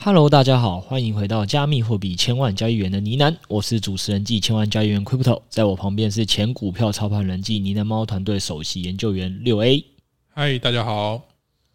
Hello，大家好，欢迎回到加密货币千万交易员的呢喃，我是主持人暨千万交易员 Crypto，在我旁边是前股票操盘人暨呢喃猫团队首席研究员六 A。嗨，大家好，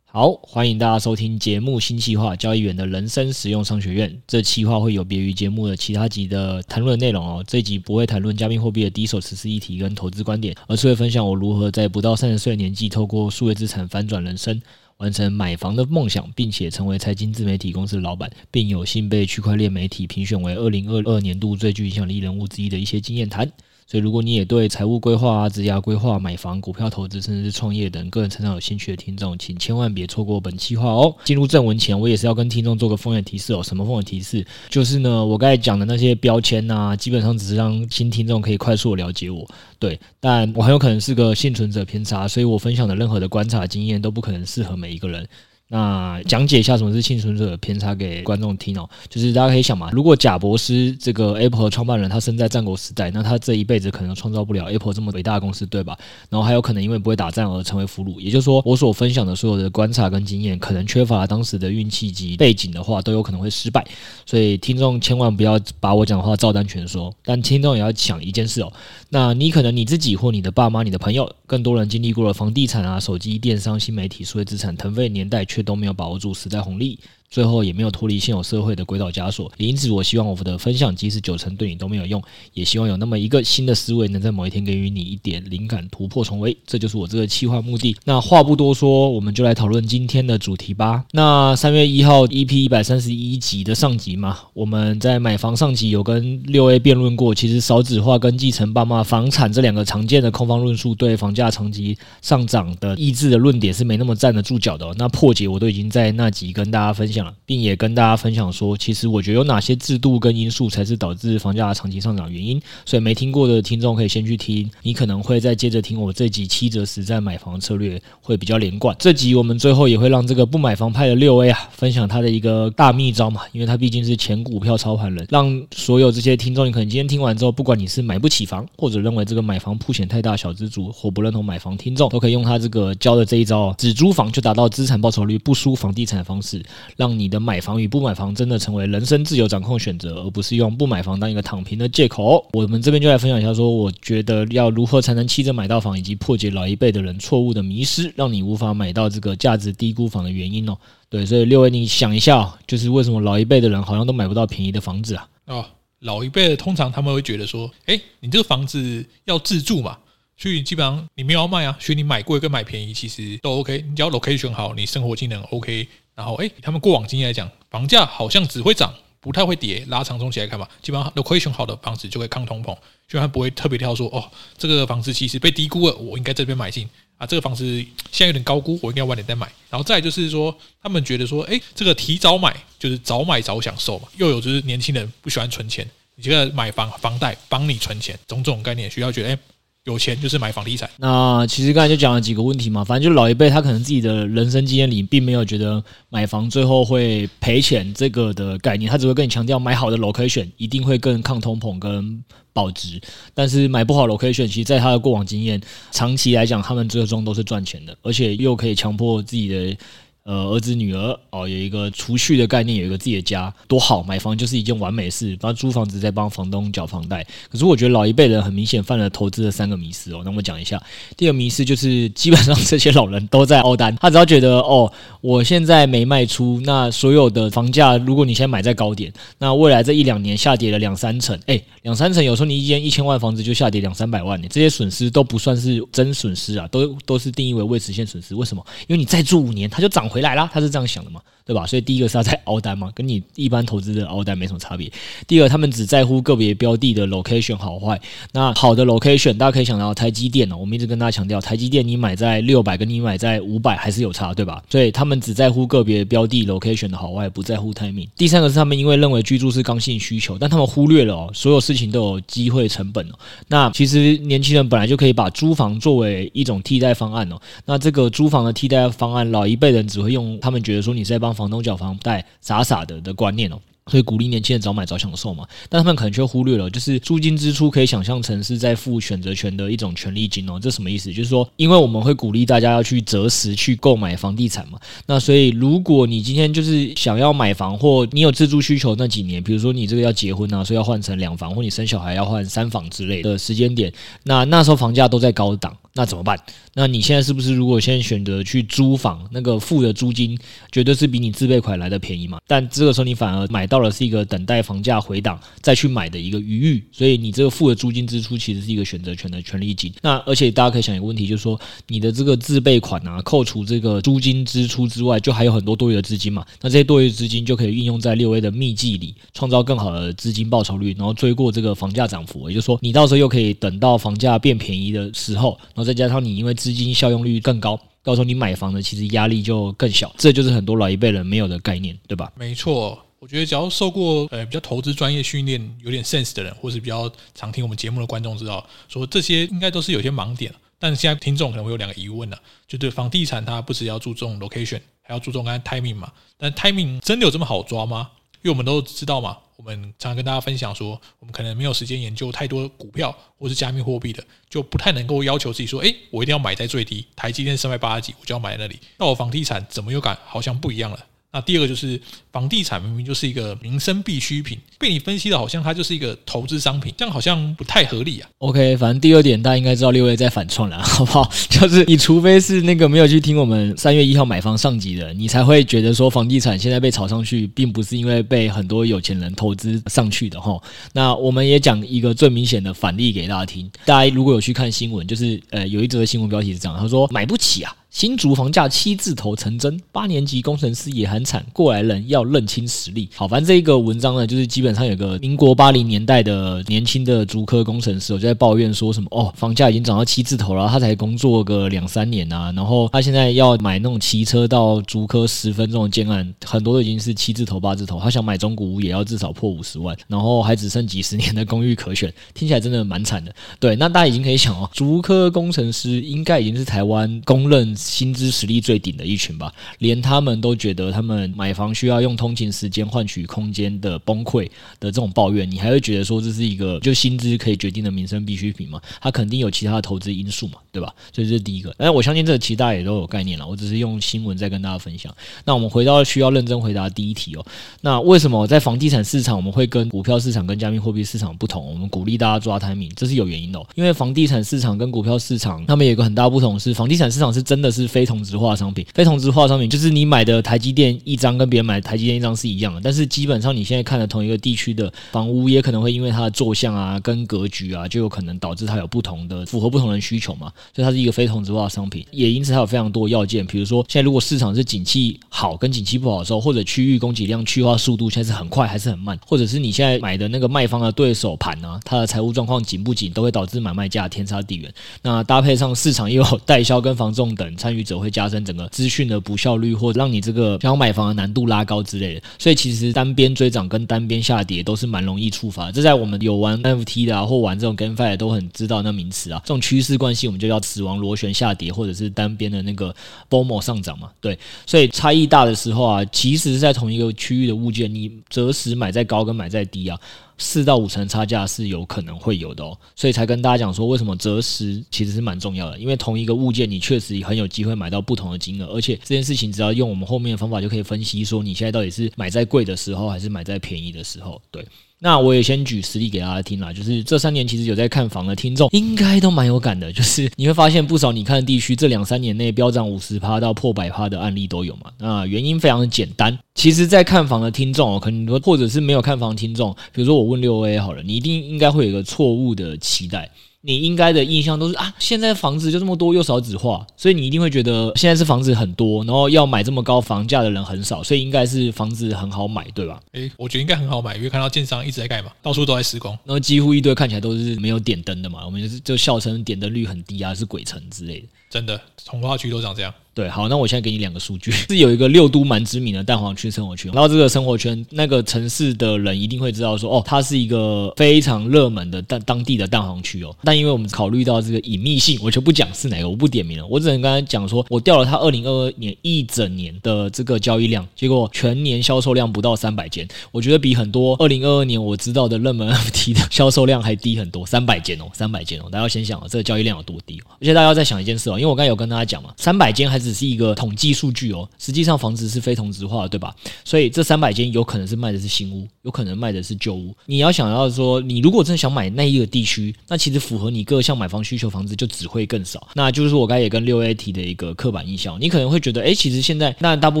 好，欢迎大家收听节目新企划交易员的人生实用商学院。这期划会有别于节目的其他集的谈论内容哦，这一集不会谈论加密货币的第一手实施议题跟投资观点，而是会分享我如何在不到三十岁的年纪，透过数位资产翻转人生。完成买房的梦想，并且成为财经自媒体公司老板，并有幸被区块链媒体评选为二零二二年度最具影响力人物之一的一些经验谈。所以，如果你也对财务规划啊、职业规划、买房、股票投资，甚至是创业等个人成长有兴趣的听众，请千万别错过本期话哦。进入正文前，我也是要跟听众做个风险提示哦。什么风险提示？就是呢，我刚才讲的那些标签啊，基本上只是让新听众可以快速的了解我。对，但我很有可能是个幸存者偏差，所以我分享的任何的观察经验都不可能适合每一个人。那讲解一下什么是幸存者的偏差给观众听哦，就是大家可以想嘛，如果贾博斯这个 Apple 创办人他生在战国时代，那他这一辈子可能创造不了 Apple 这么伟大的公司，对吧？然后还有可能因为不会打仗而成为俘虏。也就是说，我所分享的所有的观察跟经验，可能缺乏当时的运气及背景的话，都有可能会失败。所以听众千万不要把我讲的话照单全收。但听众也要想一件事哦，那你可能你自己或你的爸妈、你的朋友，更多人经历过了房地产啊、手机、电商、新媒体、数位资产腾飞年代，却都没有把握住时代红利。最后也没有脱离现有社会的轨道枷锁，因此我希望我的分享即使九成对你都没有用，也希望有那么一个新的思维能在某一天给予你一点灵感，突破重围，这就是我这个企划目的。那话不多说，我们就来讨论今天的主题吧。那三月一号 EP 一百三十一集的上集嘛，我们在买房上集有跟六 A 辩论过，其实少子化跟继承爸妈房产这两个常见的空方论述对房价长期上涨的抑制的论点是没那么站得住脚的。那破解我都已经在那集跟大家分享。并也跟大家分享说，其实我觉得有哪些制度跟因素才是导致房价长期上涨原因。所以没听过的听众可以先去听，你可能会再接着听我这集七折实战买房策略会比较连贯。这集我们最后也会让这个不买房派的六 A 啊分享他的一个大秘招嘛，因为他毕竟是前股票操盘人，让所有这些听众，你可能今天听完之后，不管你是买不起房，或者认为这个买房铺险太大小资族，或不认同买房听众，都可以用他这个教的这一招，只租房就达到资产报酬率不输房地产的方式，让你的买房与不买房真的成为人生自由掌控选择，而不是用不买房当一个躺平的借口。我们这边就来分享一下，说我觉得要如何才能气着买到房，以及破解老一辈的人错误的迷失，让你无法买到这个价值低估房的原因哦。对，所以六位，你想一下，就是为什么老一辈的人好像都买不到便宜的房子啊？哦，老一辈的通常他们会觉得说，诶，你这个房子要自住嘛，所以基本上你没有要卖啊，所以你买贵跟买便宜其实都 OK，你只要 location 好，你生活技能 OK。然后，哎，他们过往经验来讲，房价好像只会涨，不太会跌。拉长中期来看嘛，基本上 location 好的房子就会抗通膨，就他不会特别挑说，哦，这个房子其实被低估了，我应该这边买进啊。这个房子现在有点高估，我应该晚点再买。然后再就是说，他们觉得说，哎，这个提早买就是早买早享受嘛。又有就是年轻人不喜欢存钱，你觉得买房房贷帮你存钱，种种概念需要觉得，哎。有钱就是买房地产。那其实刚才就讲了几个问题嘛，反正就老一辈他可能自己的人生经验里，并没有觉得买房最后会赔钱这个的概念，他只会跟你强调买好的 location 一定会更抗通膨跟保值。但是买不好 location，其实在他的过往经验，长期来讲，他们最终都是赚钱的，而且又可以强迫自己的。呃，儿子女儿哦，有一个储蓄的概念，有一个自己的家，多好！买房就是一件完美事，帮租房子再帮房东缴房贷。可是我觉得老一辈人很明显犯了投资的三个迷思哦。那我讲一下，第二个迷思就是，基本上这些老人都在凹单，他只要觉得哦，我现在没卖出，那所有的房价，如果你现在买在高点，那未来这一两年下跌了两三成，哎，两三成，有时候你一间一千万房子就下跌两三百万，你这些损失都不算是真损失啊，都都是定义为未实现损失。为什么？因为你再住五年，它就涨。回来啦，他是这样想的嘛，对吧？所以第一个是他在熬单嘛，跟你一般投资的熬单没什么差别。第二，他们只在乎个别标的的 location 好坏。那好的 location，大家可以想到台积电哦，我们一直跟大家强调，台积电你买在六百，跟你买在五百还是有差，对吧？所以他们只在乎个别标的 location 的好坏，不在乎 timing。第三个是他们因为认为居住是刚性需求，但他们忽略了哦，所有事情都有机会成本哦。那其实年轻人本来就可以把租房作为一种替代方案哦。那这个租房的替代方案，老一辈人只会用他们觉得说你是在帮房东缴房贷，傻傻的的观念哦。所以鼓励年轻人早买早享受嘛。但他们可能却忽略了，就是租金支出可以想象成是在付选择权的一种权利金哦。这什么意思？就是说，因为我们会鼓励大家要去择时去购买房地产嘛。那所以，如果你今天就是想要买房，或你有自住需求那几年，比如说你这个要结婚啊，所以要换成两房，或你生小孩要换三房之类的时间点，那那时候房价都在高档。那怎么办？那你现在是不是如果现在选择去租房，那个付的租金绝对是比你自备款来的便宜嘛？但这个时候你反而买到了是一个等待房价回档再去买的一个余裕，所以你这个付的租金支出其实是一个选择权的权利金。那而且大家可以想一个问题，就是说你的这个自备款啊，扣除这个租金支出之外，就还有很多多余的资金嘛？那这些多余的资金就可以运用在六 A 的秘籍里，创造更好的资金报酬率，然后追过这个房价涨幅。也就是说，你到时候又可以等到房价变便宜的时候，再加上你因为资金效用率更高，到时候你买房的其实压力就更小，这就是很多老一辈人没有的概念，对吧？没错，我觉得只要受过呃比较投资专业训练、有点 sense 的人，或是比较常听我们节目的观众知道，说这些应该都是有些盲点。但现在听众可能会有两个疑问呢，就对房地产它不只要注重 location，还要注重刚才 timing 嘛？但 timing 真的有这么好抓吗？因为我们都知道嘛。我们常常跟大家分享说，我们可能没有时间研究太多股票或是加密货币的，就不太能够要求自己说，哎，我一定要买在最低，台积电三百八十几，我就要买在那里。那我房地产怎么又感好像不一样了？那第二个就是房地产明明就是一个民生必需品，被你分析的好像它就是一个投资商品，这样好像不太合理啊。OK，反正第二点大家应该知道六月在反创了，好不好？就是你除非是那个没有去听我们三月一号买房上集的，你才会觉得说房地产现在被炒上去，并不是因为被很多有钱人投资上去的哈。那我们也讲一个最明显的反例给大家听，大家如果有去看新闻，就是呃有一则新闻标题是这样，他说买不起啊。新竹房价七字头成真，八年级工程师也很惨，过来人要认清实力。好，反正这一个文章呢，就是基本上有个民国八零年代的年轻的竹科工程师，我就在抱怨说什么哦，房价已经涨到七字头了，他才工作个两三年啊，然后他现在要买那种骑车到竹科十分钟的建案，很多都已经是七字头八字头，他想买中古屋也要至少破五十万，然后还只剩几十年的公寓可选，听起来真的蛮惨的。对，那大家已经可以想哦，竹科工程师应该已经是台湾公认。薪资实力最顶的一群吧，连他们都觉得他们买房需要用通勤时间换取空间的崩溃的这种抱怨，你还会觉得说这是一个就薪资可以决定的民生必需品吗？它肯定有其他的投资因素嘛，对吧？所以这是第一个。但我相信这个其实大家也都有概念了，我只是用新闻在跟大家分享。那我们回到需要认真回答第一题哦。那为什么在房地产市场我们会跟股票市场跟加密货币市场不同？我们鼓励大家抓摊名这是有原因的哦。因为房地产市场跟股票市场，他们有个很大不同是，房地产市场是真的是非。同质化商品，非同质化商品就是你买的台积电一张跟别人买的台积电一张是一样的，但是基本上你现在看的同一个地区的房屋，也可能会因为它的坐向啊跟格局啊，就有可能导致它有不同的符合不同的需求嘛，所以它是一个非同质化商品，也因此它有非常多要件，比如说现在如果市场是景气好跟景气不好的时候，或者区域供给量去化速度现在是很快还是很慢，或者是你现在买的那个卖方的对手盘呢，它的财务状况紧不紧，都会导致买卖价天差地远。那搭配上市场又有代销跟房仲等参与者，会加深整个。资讯的不效率，或者让你这个想要买房的难度拉高之类的，所以其实单边追涨跟单边下跌都是蛮容易触发的。这在我们有玩 NFT 的啊，或玩这种 GameFi 的都很知道那名词啊。这种趋势关系，我们就叫死亡螺旋下跌，或者是单边的那个 BOMO 上涨嘛。对，所以差异大的时候啊，其实是在同一个区域的物件，你择时买在高跟买在低啊。四到五成差价是有可能会有的哦，所以才跟大家讲说，为什么择时其实是蛮重要的，因为同一个物件，你确实很有机会买到不同的金额，而且这件事情只要用我们后面的方法就可以分析说，你现在到底是买在贵的时候，还是买在便宜的时候，对。那我也先举实例给大家听啦，就是这三年其实有在看房的听众，应该都蛮有感的。就是你会发现不少你看的地区，这两三年内飙涨五十趴到破百趴的案例都有嘛。那原因非常的简单，其实，在看房的听众哦，可能或者是没有看房的听众，比如说我问六 A 好了，你一定应该会有一个错误的期待。你应该的印象都是啊，现在房子就这么多，又少子化，所以你一定会觉得现在是房子很多，然后要买这么高房价的人很少，所以应该是房子很好买，对吧？诶，我觉得应该很好买，因为看到建商一直在盖嘛，到处都在施工，然后几乎一堆看起来都是没有点灯的嘛，我们就是就笑称点灯率很低啊，是鬼城之类的。真的，从化区都长这样。对，好，那我现在给你两个数据，是有一个六都蛮知名的蛋黄区生活圈，然后这个生活圈那个城市的人一定会知道说，哦，它是一个非常热门的当当地的蛋黄区哦。但因为我们考虑到这个隐秘性，我就不讲是哪个，我不点名了，我只能刚才讲说，我调了它二零二二年一整年的这个交易量，结果全年销售量不到三百间，我觉得比很多二零二二年我知道的热门 FT 的销售量还低很多，三百间哦，三百间哦，大家要先想哦，这个交易量有多低，而且大家要再想一件事哦，因为我刚才有跟大家讲嘛，三百间还只是一个统计数据哦，实际上房子是非同质化的，对吧？所以这三百间有可能是卖的是新屋，有可能卖的是旧屋。你要想要说，你如果真的想买那一个地区，那其实符合你各项买房需求房子就只会更少。那就是我刚才也跟六 A 提的一个刻板印象，你可能会觉得，哎，其实现在那大部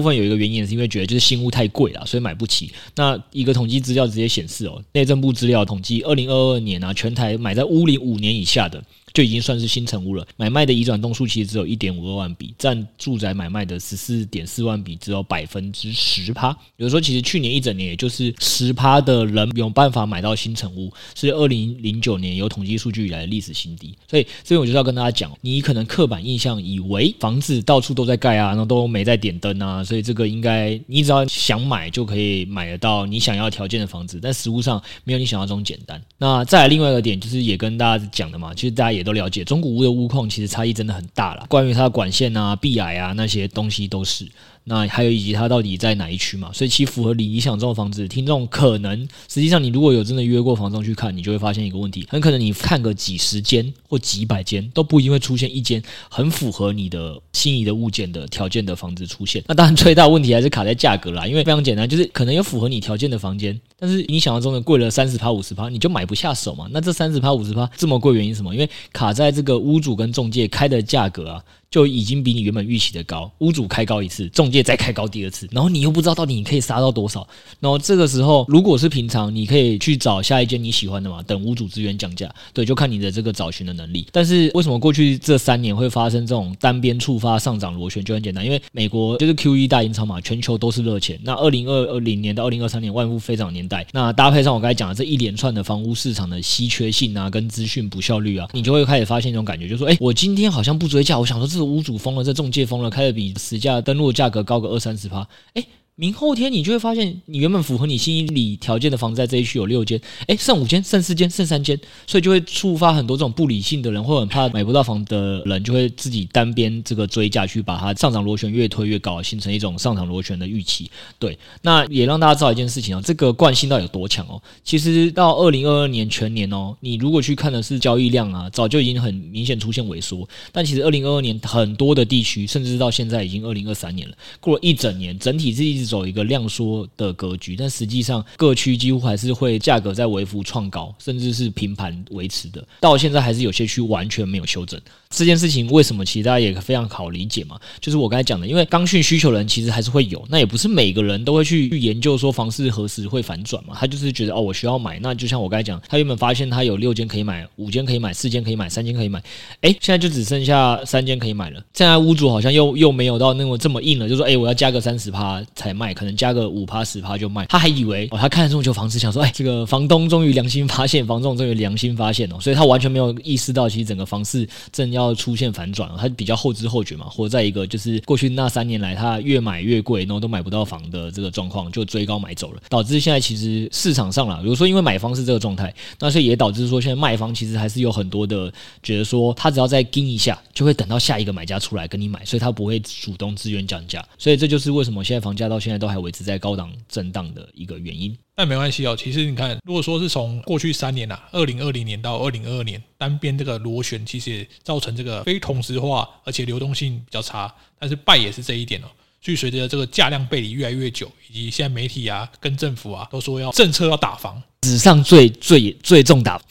分有一个原因是因为觉得就是新屋太贵了，所以买不起。那一个统计资料直接显示哦，内政部资料统计，二零二二年啊，全台买在屋龄五年以下的。就已经算是新成屋了，买卖的移转栋数其实只有一点五二万笔，占住宅买卖的十四点四万笔只有百分之十趴。比如说，其实去年一整年也就是十趴的人有办法买到新成屋，是二零零九年有统计数据以来的历史新低。所以，所以我就是要跟大家讲，你可能刻板印象以为房子到处都在盖啊，然后都没在点灯啊，所以这个应该你只要想买就可以买得到你想要条件的房子，但实物上没有你想象中简单。那再来另外一个点，就是也跟大家讲的嘛，其实大家也。都了解，中古屋的屋况其实差异真的很大了。关于它的管线啊、壁癌啊那些东西都是。那还有以及它到底在哪一区嘛？所以其实符合你理想中的房子，听众可能实际上你如果有真的约过房东去看，你就会发现一个问题，很可能你看个几十间或几百间都不一定会出现一间很符合你的心仪的物件的条件的房子出现。那当然最大问题还是卡在价格啦，因为非常简单，就是可能有符合你条件的房间，但是你想象中的贵了三十趴五十趴，你就买不下手嘛。那这三十趴五十趴这么贵，原因什么？因为卡在这个屋主跟中介开的价格啊。就已经比你原本预期的高，屋主开高一次，中介再开高第二次，然后你又不知道到底你可以杀到多少，然后这个时候如果是平常，你可以去找下一间你喜欢的嘛，等屋主资源降价，对，就看你的这个找寻的能力。但是为什么过去这三年会发生这种单边触发上涨螺旋？就很简单，因为美国就是 QE 大印钞嘛，全球都是热钱。那二零二零年到二零二三年万物飞涨年代，那搭配上我刚才讲的这一连串的房屋市场的稀缺性啊，跟资讯不效率啊，你就会开始发现一种感觉，就是说，哎，我今天好像不追价，我想说这屋主疯了，这中介疯了，开的比实价登录价格高个二三十趴，诶明后天你就会发现，你原本符合你心理条件的房子在这一区有六间，哎，剩五间，剩四间，剩三间，所以就会触发很多这种不理性的人，或很怕买不到房的人，就会自己单边这个追价去把它上涨螺旋越推越高，形成一种上涨螺旋的预期。对，那也让大家知道一件事情哦，这个惯性到底有多强哦。其实到二零二二年全年哦，你如果去看的是交易量啊，早就已经很明显出现萎缩。但其实二零二二年很多的地区，甚至到现在已经二零二三年了，过了一整年，整体是一走一个量缩的格局，但实际上各区几乎还是会价格在微幅创高，甚至是平盘维持的。到现在还是有些区完全没有修正。这件事情为什么？其实大家也非常好理解嘛，就是我刚才讲的，因为刚性需求人其实还是会有，那也不是每个人都会去研究说房市何时会反转嘛。他就是觉得哦，我需要买，那就像我刚才讲，他原本发现他有六间可以买，五间可以买，四间可以买，三间可以买，诶，现在就只剩下三间可以买了。现在屋主好像又又没有到那么这么硬了，就说诶，我要加个三十趴才卖，可能加个五趴十趴就卖。他还以为哦，他看了这么久房子，想说哎，这个房东终于良心发现，房仲终于良心发现哦，所以他完全没有意识到其实整个房市正要。出现反转，他比较后知后觉嘛，活在一个就是过去那三年来，他越买越贵，然后都买不到房的这个状况，就追高买走了，导致现在其实市场上啦，比如说因为买方是这个状态，那所以也导致说现在卖方其实还是有很多的觉得说，他只要再盯一下，就会等到下一个买家出来跟你买，所以他不会主动自愿降价，所以这就是为什么现在房价到现在都还维持在高档震荡的一个原因。但没关系哦，其实你看，如果说是从过去三年呐、啊，二零二零年到二零二二年单边这个螺旋，其实也造成这个非同质化，而且流动性比较差。但是败也是这一点哦。所以随着这个价量背离越来越久，以及现在媒体啊跟政府啊都说要政策要打房，史上最最最重打，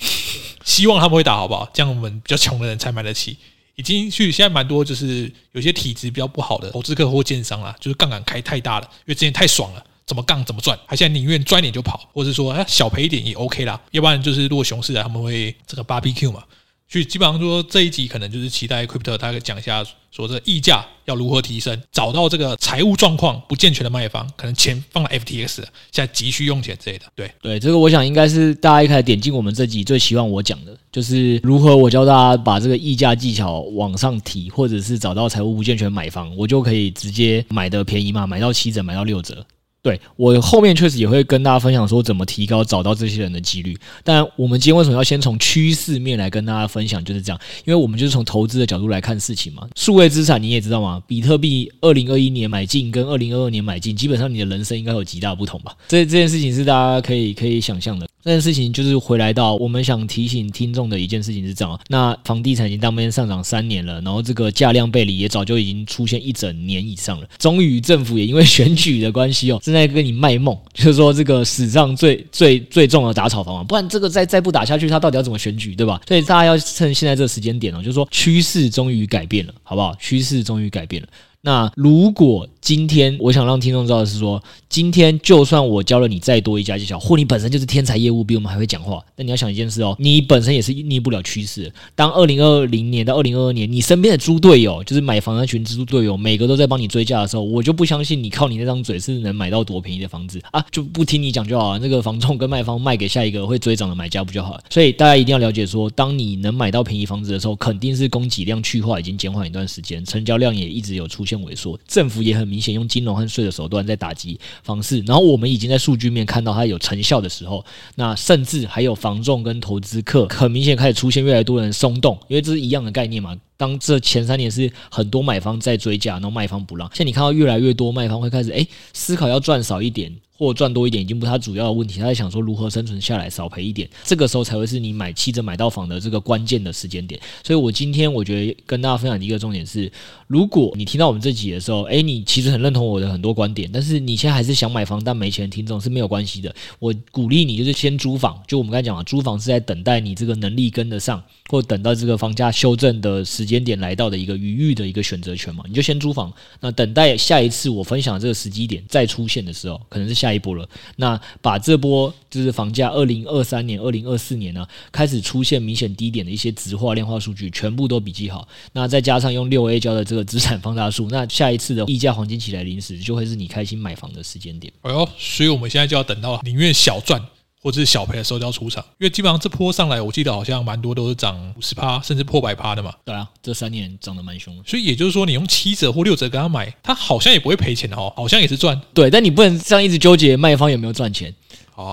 希望他们会打好不好？这样我们比较穷的人才买得起。已经去现在蛮多，就是有些体质比较不好的投资客或建商啦，就是杠杆开太大了，因为之前太爽了。怎么杠怎么赚，他现在宁愿赚一点就跑，或者说哎小赔一点也 OK 啦。要不然就是如果熊市啊，他们会这个 barbecue 嘛，所以基本上说这一集可能就是期待 Crypto 他讲一下，说这溢价要如何提升，找到这个财务状况不健全的卖方，可能钱放在 FTX，现在急需用钱之类的。对对，这个我想应该是大家一开始点进我们这集最希望我讲的，就是如何我教大家把这个溢价技巧往上提，或者是找到财务不健全买方，我就可以直接买的便宜嘛，买到七折，买到六折。对，我后面确实也会跟大家分享说怎么提高找到这些人的几率，但我们今天为什么要先从趋势面来跟大家分享？就是这样，因为我们就是从投资的角度来看事情嘛。数位资产你也知道嘛？比特币二零二一年买进跟二零二二年买进，基本上你的人生应该有极大不同吧？这这件事情是大家可以可以想象的。这件事情就是回来到我们想提醒听众的一件事情是这样：那房地产已经当面上涨三年了，然后这个价量背离也早就已经出现一整年以上了。终于政府也因为选举的关系哦，正在跟你卖梦，就是说这个史上最最最重的打草房嘛，不然这个再再不打下去，他到底要怎么选举，对吧？所以大家要趁现在这个时间点呢，就是说趋势终于改变了，好不好？趋势终于改变了。那如果今天我想让听众知道的是说，今天就算我教了你再多一家技巧，或你本身就是天才业务，比我们还会讲话，那你要想一件事哦，你本身也是逆不了趋势。当二零二零年到二零二二年，你身边的猪队友，就是买房那群猪队友，每个都在帮你追价的时候，我就不相信你靠你那张嘴是能买到多便宜的房子啊！就不听你讲就好了。那个房仲跟卖方卖给下一个会追涨的买家不就好了？所以大家一定要了解说，当你能买到便宜房子的时候，肯定是供给量去化已经减缓一段时间，成交量也一直有出现萎缩。政府也很明显用金融和税的手段在打击房市，然后我们已经在数据面看到它有成效的时候，那甚至还有房仲跟投资客很明显开始出现越来越多人松动，因为这是一样的概念嘛。当这前三年是很多买方在追价，然后卖方不让，现在你看到越来越多卖方会开始诶思考要赚少一点。或赚多一点已经不是他主要的问题，他在想说如何生存下来，少赔一点，这个时候才会是你买七折买到房的这个关键的时间点。所以我今天我觉得跟大家分享的一个重点是，如果你听到我们这集的时候，诶，你其实很认同我的很多观点，但是你现在还是想买房但没钱，听众是没有关系的。我鼓励你就是先租房，就我们刚才讲了，租房是在等待你这个能力跟得上，或等到这个房价修正的时间间点来到的一个余裕的一个选择权嘛，你就先租房，那等待下一次我分享这个时机点再出现的时候，可能是下。一波了，那把这波就是房价二零二三年、二零二四年呢，开始出现明显低点的一些直化量化数据，全部都笔记好。那再加上用六 A 交的这个资产放大数，那下一次的溢价黄金期来临时，就会是你开心买房的时间点。哎呦，所以我们现在就要等到宁愿小赚。或者是小赔的时候就要出场，因为基本上这波上来，我记得好像蛮多都是涨五十趴，甚至破百趴的嘛。对啊，这三年涨得蛮凶的。所以也就是说，你用七折或六折给他买，他好像也不会赔钱的哦，好像也是赚。对，但你不能这样一直纠结卖方有没有赚钱。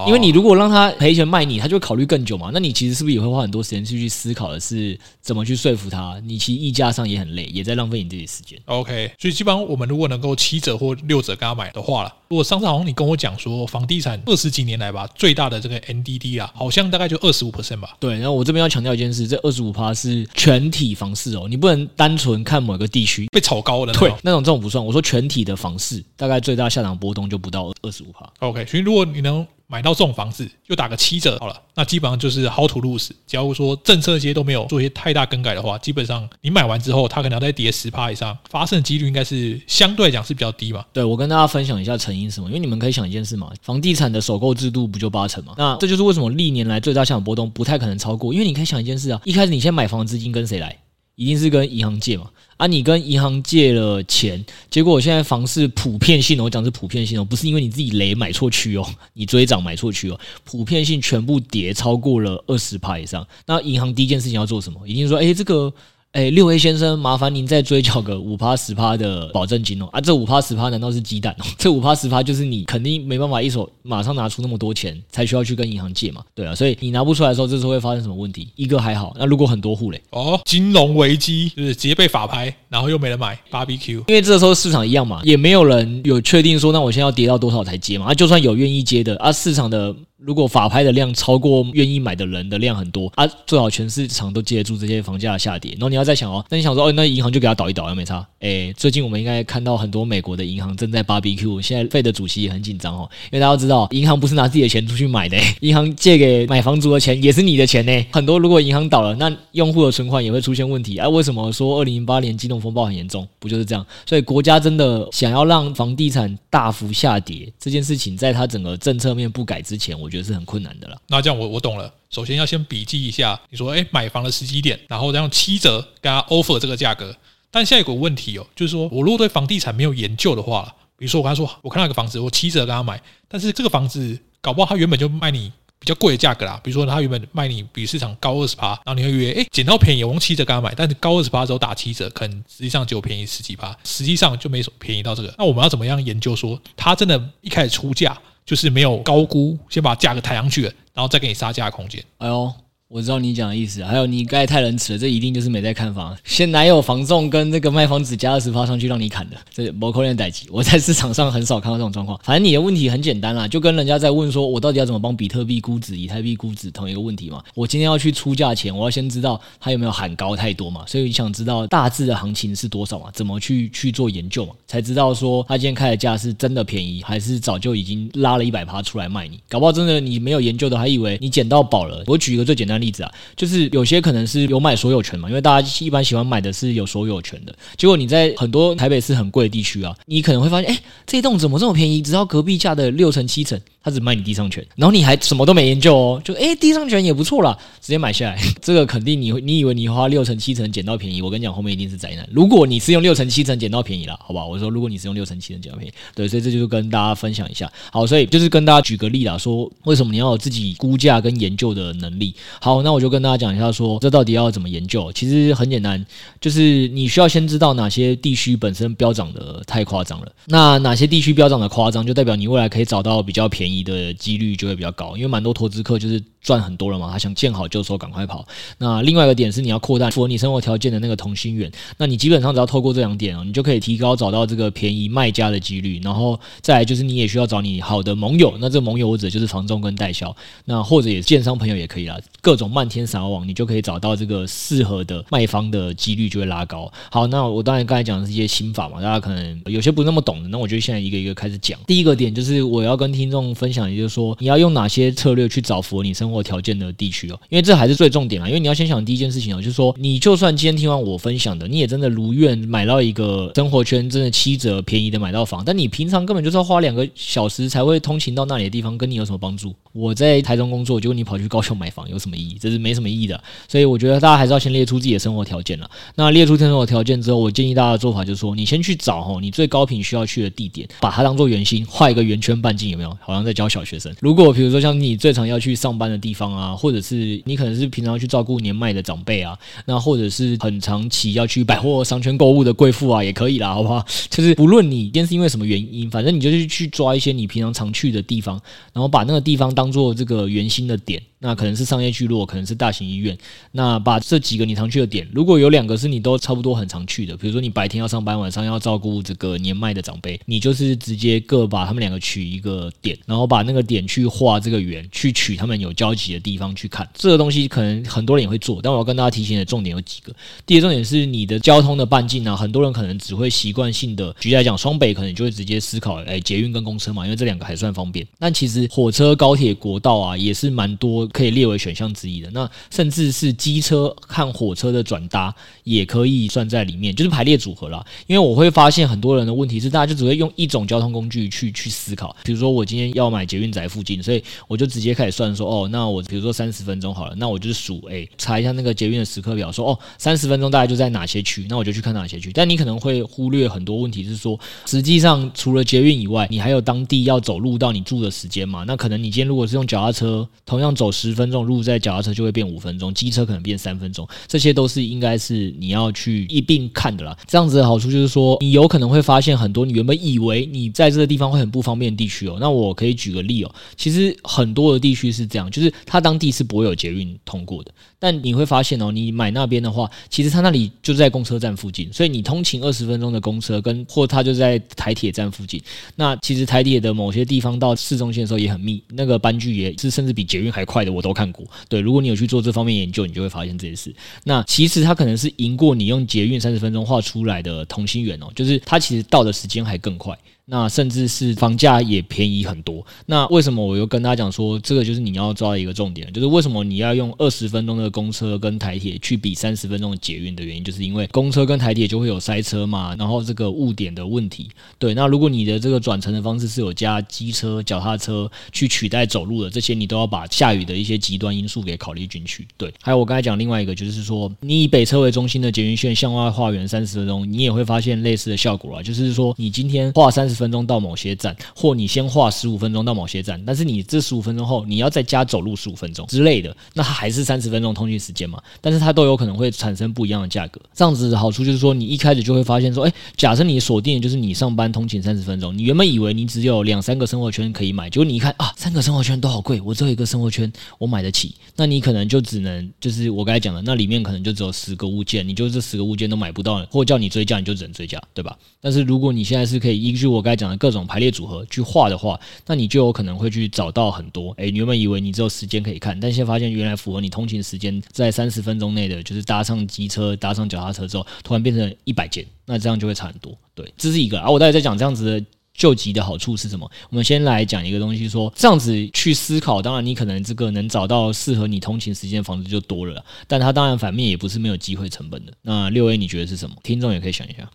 因为你如果让他赔钱卖你，他就会考虑更久嘛。那你其实是不是也会花很多时间去去思考的是怎么去说服他？你其实议价上也很累，也在浪费你自己时间。OK，所以基本上我们如果能够七折或六折跟他买的话了，如果上次好像你跟我讲说房地产二十几年来吧，最大的这个 NDD 啊，好像大概就二十五 percent 吧。对，然后我这边要强调一件事，这二十五趴是全体房市哦，你不能单纯看某个地区被炒高了。对，那种这种不算。我说全体的房市大概最大下档波动就不到二十五趴。OK，所以如果你能。买到这种房子，就打个七折好了。那基本上就是 how to lose。假如说政策这些都没有做一些太大更改的话，基本上你买完之后，它可能要再跌十趴以上，发生的几率应该是相对来讲是比较低嘛。对，我跟大家分享一下成因什么，因为你们可以想一件事嘛，房地产的首购制度不就八成嘛？那这就是为什么历年来最大下涨波动不太可能超过，因为你可以想一件事啊，一开始你先买房资金跟谁来？一定是跟银行借嘛？啊，你跟银行借了钱，结果我现在房市普遍性，我讲是普遍性哦，不是因为你自己雷买错区哦，你追涨买错区哦，普遍性全部跌超过了二十趴以上，那银行第一件事情要做什么？一定说，诶，这个。哎，六 A 先生，麻烦您再追缴个五趴十趴的保证金哦。啊，这五趴十趴难道是鸡蛋哦？这五趴十趴就是你肯定没办法一手马上拿出那么多钱，才需要去跟银行借嘛？对啊，所以你拿不出来的时候，这时候会发生什么问题？一个还好，那如果很多户嘞？哦，金融危机就是直接被法拍，然后又没人买 BBQ，因为这时候市场一样嘛，也没有人有确定说，那我现在要跌到多少才接嘛？啊，就算有愿意接的啊，市场的。如果法拍的量超过愿意买的人的量很多啊，最好全市场都接得住这些房价的下跌。然后你要再想哦，那你想说哦，那银行就给他倒一倒，有没差？诶，最近我们应该看到很多美国的银行正在 BBQ，现在费的主席也很紧张哦，因为大家知道，银行不是拿自己的钱出去买的，银行借给买房族的钱也是你的钱呢。很多如果银行倒了，那用户的存款也会出现问题啊。为什么说二零零八年金融风暴很严重，不就是这样？所以国家真的想要让房地产大幅下跌这件事情，在它整个政策面不改之前，我觉得是很困难的了。那这样我我懂了，首先要先笔记一下，你说哎，买房的时机点，然后再用七折给他 offer 这个价格。但现在有个问题哦，就是说我如果对房地产没有研究的话，比如说我刚才说，我看到一个房子，我七折跟他买，但是这个房子搞不好他原本就卖你比较贵的价格啦。比如说他原本卖你比市场高二十八，然后你会以为哎捡到便宜，我用七折跟他买，但是高二十八之后打七折，可能实际上只有便宜十几趴，实际上就没什么便宜到这个。那我们要怎么样研究说他真的一开始出价就是没有高估，先把价格抬上去，然后再给你杀价的空间？哎呦。我知道你讲的意思，还有你刚才太仁慈了，这一定就是没在看房。先哪有房仲跟那个卖房子加二十趴上去让你砍的？这某扣链代志，我在市场上很少看到这种状况。反正你的问题很简单啦，就跟人家在问说，我到底要怎么帮比特币估值、以太币估值同一个问题嘛。我今天要去出价前，我要先知道它有没有喊高太多嘛。所以你想知道大致的行情是多少嘛？怎么去去做研究嘛？才知道说他今天开的价是真的便宜，还是早就已经拉了一百趴出来卖你？搞不好真的你没有研究的，还以为你捡到宝了。我举一个最简单例子啊，就是。有些可能是有买所有权嘛，因为大家一般喜欢买的是有所有权的。结果你在很多台北市很贵的地区啊，你可能会发现，哎，这栋怎么这么便宜？只要隔壁价的六成七成。他只卖你地上权，然后你还什么都没研究哦，就诶，地上权也不错啦，直接买下来，这个肯定你会你以为你花六成七成捡到便宜，我跟你讲后面一定是灾难。如果你是用六成七成捡到便宜了，好吧，我说如果你是用六成七成捡到便宜，对，所以这就是跟大家分享一下。好，所以就是跟大家举个例啦，说为什么你要有自己估价跟研究的能力。好，那我就跟大家讲一下说，说这到底要怎么研究？其实很简单，就是你需要先知道哪些地区本身飙涨的太夸张了，那哪些地区飙涨的夸张，就代表你未来可以找到比较便宜你的几率。就会比较高，因为蛮多投资客就是赚很多了嘛，他想见好就收，赶快跑。那另外一个点是你要扩大符合你生活条件的那个同心圆，那你基本上只要透过这两点哦，你就可以提高找到这个便宜卖家的几率。然后再来就是你也需要找你好的盟友，那这个盟友或者就是房仲跟代销，那或者也是建商朋友也可以啦，各种漫天撒网，你就可以找到这个适合的卖方的几率就会拉高。好，那我当然刚才讲的是一些心法嘛，大家可能有些不那么懂的，那我就现在一个一个开始讲。第一个点就是我要跟听众分分享，也就是说。你要用哪些策略去找符合你生活条件的地区哦？因为这还是最重点啊！因为你要先想第一件事情哦，就是说你就算今天听完我分享的，你也真的如愿买到一个生活圈真的七折便宜的买到房，但你平常根本就是要花两个小时才会通勤到那里的地方，跟你有什么帮助？我在台中工作，结果你跑去高雄买房，有什么意义？这是没什么意义的。所以我觉得大家还是要先列出自己的生活条件了。那列出生活条件之后，我建议大家的做法就是说，你先去找哦，你最高频需要去的地点，把它当做圆心，画一个圆圈半径，有没有？好像在教小学生。如果比如说像你最常要去上班的地方啊，或者是你可能是平常要去照顾年迈的长辈啊，那或者是很长期要去百货商圈购物的贵妇啊，也可以啦，好不好？就是不论你今天是因为什么原因，反正你就是去抓一些你平常常去的地方，然后把那个地方当做这个圆心的点。那可能是商业聚落，可能是大型医院。那把这几个你常去的点，如果有两个是你都差不多很常去的，比如说你白天要上班，晚上要照顾这个年迈的长辈，你就是直接各把他们两个取一个点，然然后把那个点去画这个圆，去取他们有交集的地方去看。这个东西可能很多人也会做，但我要跟大家提醒的重点有几个。第一重点是你的交通的半径啊，很多人可能只会习惯性的，举例来讲，双北可能就会直接思考，哎，捷运跟公车嘛，因为这两个还算方便。但其实火车、高铁、国道啊，也是蛮多。可以列为选项之一的，那甚至是机车和火车的转搭也可以算在里面，就是排列组合啦。因为我会发现很多人的问题是，大家就只会用一种交通工具去去思考。比如说我今天要买捷运宅附近，所以我就直接开始算说，哦，那我比如说三十分钟好了，那我就是数，哎，查一下那个捷运的时刻表，说，哦，三十分钟大概就在哪些区，那我就去看哪些区。但你可能会忽略很多问题，是说，实际上除了捷运以外，你还有当地要走路到你住的时间嘛？那可能你今天如果是用脚踏车，同样走十分钟路，在脚踏车就会变五分钟，机车可能变三分钟，这些都是应该是你要去一并看的啦。这样子的好处就是说，你有可能会发现很多你原本以为你在这个地方会很不方便的地区哦。那我可以举个例哦，其实很多的地区是这样，就是它当地是不会有捷运通过的，但你会发现哦，你买那边的话，其实它那里就在公车站附近，所以你通勤二十分钟的公车跟或它就在台铁站附近。那其实台铁的某些地方到市中心的时候也很密，那个班距也是甚至比捷运还快的，我都看过。对，如果你有去做这方面研究，你就会发现这件事。那其实它可能是赢过你用捷运三十分钟画出来的同心圆哦，就是它其实到的时间还更快。那甚至是房价也便宜很多。那为什么我又跟大家讲说，这个就是你要抓的一个重点，就是为什么你要用二十分钟的公车跟台铁去比三十分钟的捷运的原因，就是因为公车跟台铁就会有塞车嘛，然后这个误点的问题。对，那如果你的这个转乘的方式是有加机车、脚踏车去取代走路的，这些你都要把下雨的一些极端因素给考虑进去。对，还有我刚才讲另外一个，就是说你以北车为中心的捷运线向外画圆三十分钟，你也会发现类似的效果啊，就是说你今天画三十分钟到某些站，或你先画十五分钟到某些站，但是你这十五分钟后你要再加走路十五分钟之类的，那它还是三十分钟通勤时间嘛？但是它都有可能会产生不一样的价格。这样子的好处就是说，你一开始就会发现说，哎，假设你锁定就是你上班通勤三十分钟，你原本以为你只有两三个生活圈可以买，结果你一看啊，三个生活圈都好贵，我只有一个生活圈我买得起，那你可能就只能就是我刚才讲的，那里面可能就只有十个物件，你就这十个物件都买不到，或叫你追加你就只能追加，对吧？但是如果你现在是可以依据我刚才讲的各种排列组合去画的话，那你就有可能会去找到很多，哎，你原本以为你只有时间可以看，但现在发现原来符合你通勤时间在三十分钟内的，就是搭上机车、搭上脚踏车之后，突然变成一百件，那这样就会差很多。对，这是一个啊。我大概在讲这样子的救急的好处是什么？我们先来讲一个东西说，说这样子去思考，当然你可能这个能找到适合你通勤时间的房子就多了，但它当然反面也不是没有机会成本的。那六 A 你觉得是什么？听众也可以想一下。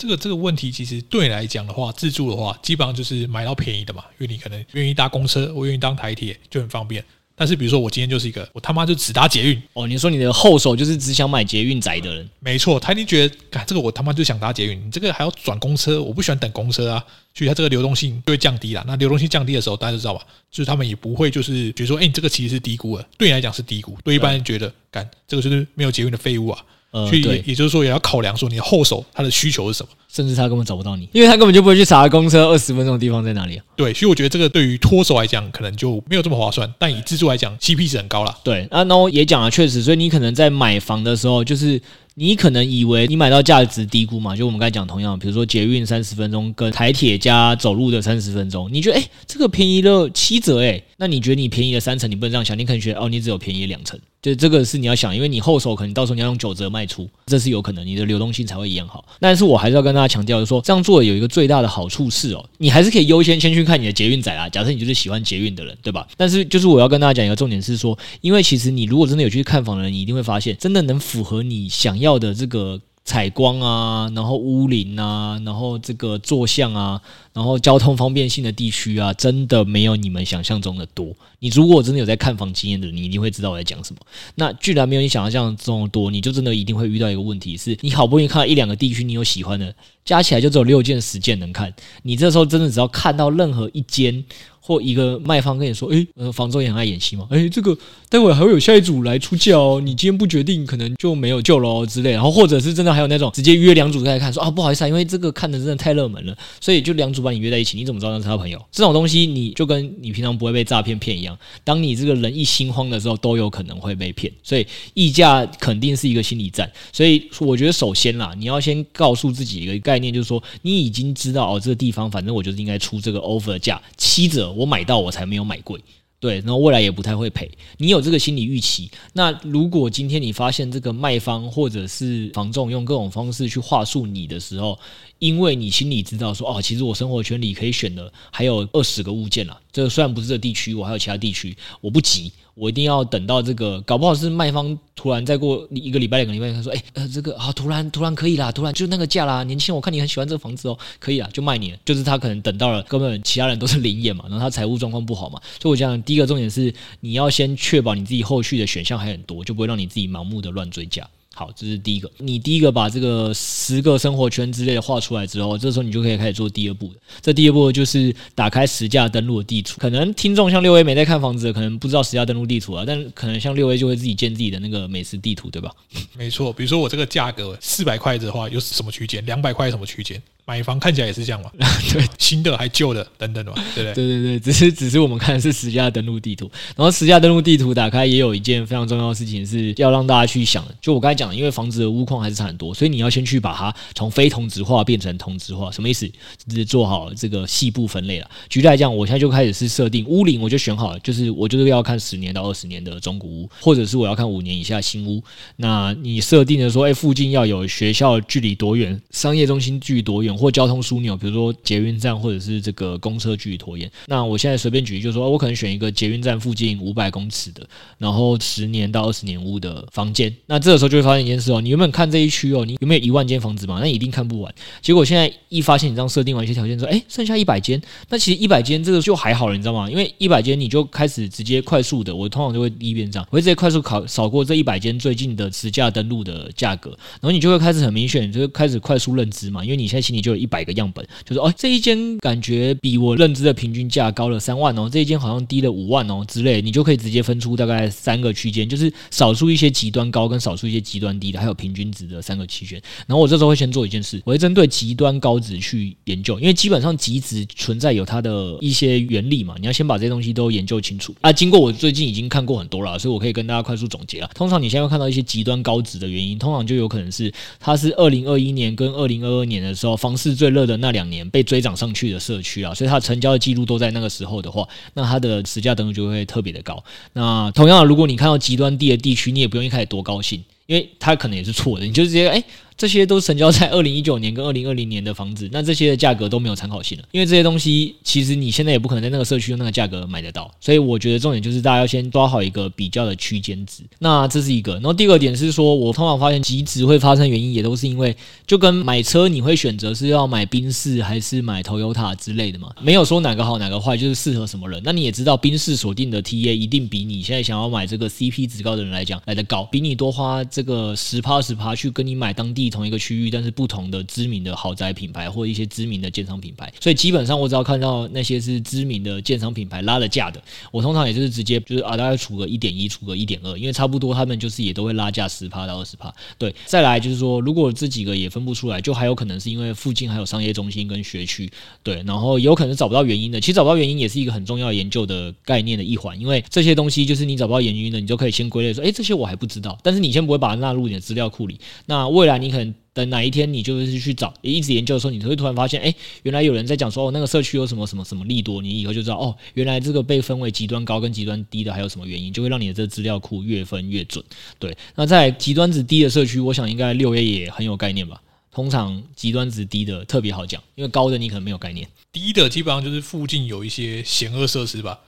这个这个问题其实对你来讲的话，自助的话，基本上就是买到便宜的嘛，因为你可能愿意搭公车，我愿意当台铁，就很方便。但是比如说我今天就是一个我他妈就只搭捷运哦，你说你的后手就是只想买捷运宅的人，没错，他一定觉得，干这个我他妈就想搭捷运，你这个还要转公车，我不喜欢等公车啊，所以它这个流动性就会降低了。那流动性降低的时候，大家都知道吧，就是他们也不会就是觉得说，哎，你这个其实是低估了，对你来讲是低估，对一般人觉得，干这个就是没有捷运的废物啊。呃，所以也，也就是说，也要考量说你的后手他的需求是什么，甚至他根本找不到你，因为他根本就不会去查公车二十分钟的地方在哪里啊。对，所以我觉得这个对于脱手来讲，可能就没有这么划算，但以自住来讲，CP 值很高了。对，啊，那我也讲了，确实，所以你可能在买房的时候，就是。你可能以为你买到价值低估嘛？就我们刚才讲同样，比如说捷运三十分钟跟台铁加走路的三十分钟，你觉得哎、这个便宜了七折哎、那你觉得你便宜了三成？你不能这样想，你可能觉得哦，你只有便宜两成，就这个是你要想，因为你后手可能到时候你要用九折卖出，这是有可能，你的流动性才会一样好。但是我还是要跟大家强调，就说这样做有一个最大的好处是哦，你还是可以优先先去看你的捷运仔啦。假设你就是喜欢捷运的人，对吧？但是就是我要跟大家讲一个重点是说，因为其实你如果真的有去看房的人，你一定会发现，真的能符合你想要到的这个。采光啊，然后屋龄啊，然后这个坐向啊，然后交通方便性的地区啊，真的没有你们想象中的多。你如果真的有在看房经验的，你一定会知道我在讲什么。那居然没有你想象中的多，你就真的一定会遇到一个问题是，你好不容易看到一两个地区你有喜欢的，加起来就只有六件十件能看。你这时候真的只要看到任何一间。或一个卖方跟你说：“诶、呃，房东也很爱演戏嘛，诶、这个待会还会有下一组来出价哦，你今天不决定，可能就没有救了哦之类。然后或者是真的还有那种直接约两组再看，说啊，不好意思啊，因为这个看的真的太热门了，所以就两组把你约在一起。你怎么知道那是他朋友？这种东西你就跟你平常不会被诈骗骗一样，当你这个人一心慌的时候，都有可能会被骗。所以溢价肯定是一个心理战。所以我觉得首先啦，你要先告诉自己一个概念，就是说你已经知道哦，这个地方反正我就是应该出这个 offer 价七折。”我买到我才没有买贵，对，然后未来也不太会赔。你有这个心理预期，那如果今天你发现这个卖方或者是房仲用各种方式去话术你的时候，因为你心里知道说，哦，其实我生活圈里可以选的还有二十个物件啦，这个虽然不是这地区，我还有其他地区，我不急。我一定要等到这个，搞不好是卖方突然再过一个礼拜两个礼拜，他说：“哎，呃，这个啊，突然突然可以啦，突然就那个价啦，年轻人，我看你很喜欢这个房子哦，可以啦，就卖你了。”就是他可能等到了，根本其他人都是灵眼嘛，然后他财务状况不好嘛，所以我讲第一个重点是你要先确保你自己后续的选项还很多，就不会让你自己盲目的乱追价。好，这是第一个。你第一个把这个十个生活圈之类的画出来之后，这时候你就可以开始做第二步。这第二步就是打开实价登录的地图。可能听众像六 A 没在看房子，可能不知道实价登录地图啊。但可能像六 A 就会自己建自己的那个美食地图，对吧？没错，比如说我这个价格四百块的话，有什么区间？两百块什么区间？买房看起来也是这样嘛？对，新的还旧的等等的嘛，对不对？对对对，只是只是我们看的是实价登录地图，然后实价登录地图打开也有一件非常重要的事情是要让大家去想，就我刚才讲的，因为房子的屋况还是差很多，所以你要先去把它从非同质化变成同质化，什么意思？就是做好这个细部分类了。举例来讲，我现在就开始是设定屋龄，我就选好了，就是我就是要看十年到二十年的中古屋，或者是我要看五年以下新屋。那你设定的说，哎，附近要有学校距离多远，商业中心距离多远？或交通枢纽，比如说捷运站或者是这个公车距离拖延。那我现在随便举例，就是说我可能选一个捷运站附近五百公尺的，然后十年到二十年屋的房间。那这个时候就会发现一件事哦，你原本看这一区哦，你有没有一万间房子嘛？那一定看不完。结果现在一发现你这样设定完一些条件之后，哎，剩下一百间，那其实一百间这个就还好了，你知道吗？因为一百间你就开始直接快速的，我通常就会第一遍这样，我会直接快速考扫过这一百间最近的实价登录的价格，然后你就会开始很明显，就会开始快速认知嘛，因为你现在心里就有一百个样本，就是哦，这一间感觉比我认知的平均价高了三万哦，这一间好像低了五万哦之类，你就可以直接分出大概三个区间，就是少数一些极端高跟少数一些极端低的，还有平均值的三个区间。然后我这时候会先做一件事，我会针对极端高值去研究，因为基本上极值存在有它的一些原理嘛，你要先把这些东西都研究清楚啊。经过我最近已经看过很多了，所以我可以跟大家快速总结了。通常你现在会看到一些极端高值的原因，通常就有可能是它是二零二一年跟二零二二年的时候放房市最热的那两年被追涨上去的社区啊，所以它成交的记录都在那个时候的话，那它的实价登录就会特别的高。那同样，如果你看到极端低的地区，你也不用一开始多高兴，因为它可能也是错的，你就直接哎。这些都成交在二零一九年跟二零二零年的房子，那这些的价格都没有参考性了，因为这些东西其实你现在也不可能在那个社区用那个价格买得到，所以我觉得重点就是大家要先抓好一个比较的区间值。那这是一个，然后第二点是说，我通常发现极值会发生原因也都是因为，就跟买车你会选择是要买宾士还是买 Toyota 之类的嘛，没有说哪个好哪个坏，就是适合什么人。那你也知道，宾士锁定的 TA 一定比你现在想要买这个 CP 值高的人来讲来得高，比你多花这个十趴十趴去跟你买当地同一个区域，但是。不同的知名的豪宅品牌或一些知名的建商品牌，所以基本上我只要看到那些是知名的建商品牌拉了价的，我通常也就是直接就是啊，大概除个一点一，除个一点二，因为差不多他们就是也都会拉价十趴到二十趴。对，再来就是说，如果这几个也分不出来，就还有可能是因为附近还有商业中心跟学区，对，然后有可能找不到原因的。其实找不到原因也是一个很重要研究的概念的一环，因为这些东西就是你找不到原因的，你就可以先归类说，哎，这些我还不知道，但是你先不会把它纳入你的资料库里。那未来你可能。等哪一天你就是去找，一直研究的时候，你会突然发现，哎，原来有人在讲说，哦，那个社区有什么什么什么利多，你以后就知道，哦，原来这个被分为极端高跟极端低的还有什么原因，就会让你的这个资料库越分越准。对，那在极端值低的社区，我想应该六 A 也很有概念吧。通常极端值低的特别好讲，因为高的你可能没有概念。低的基本上就是附近有一些险恶设施吧。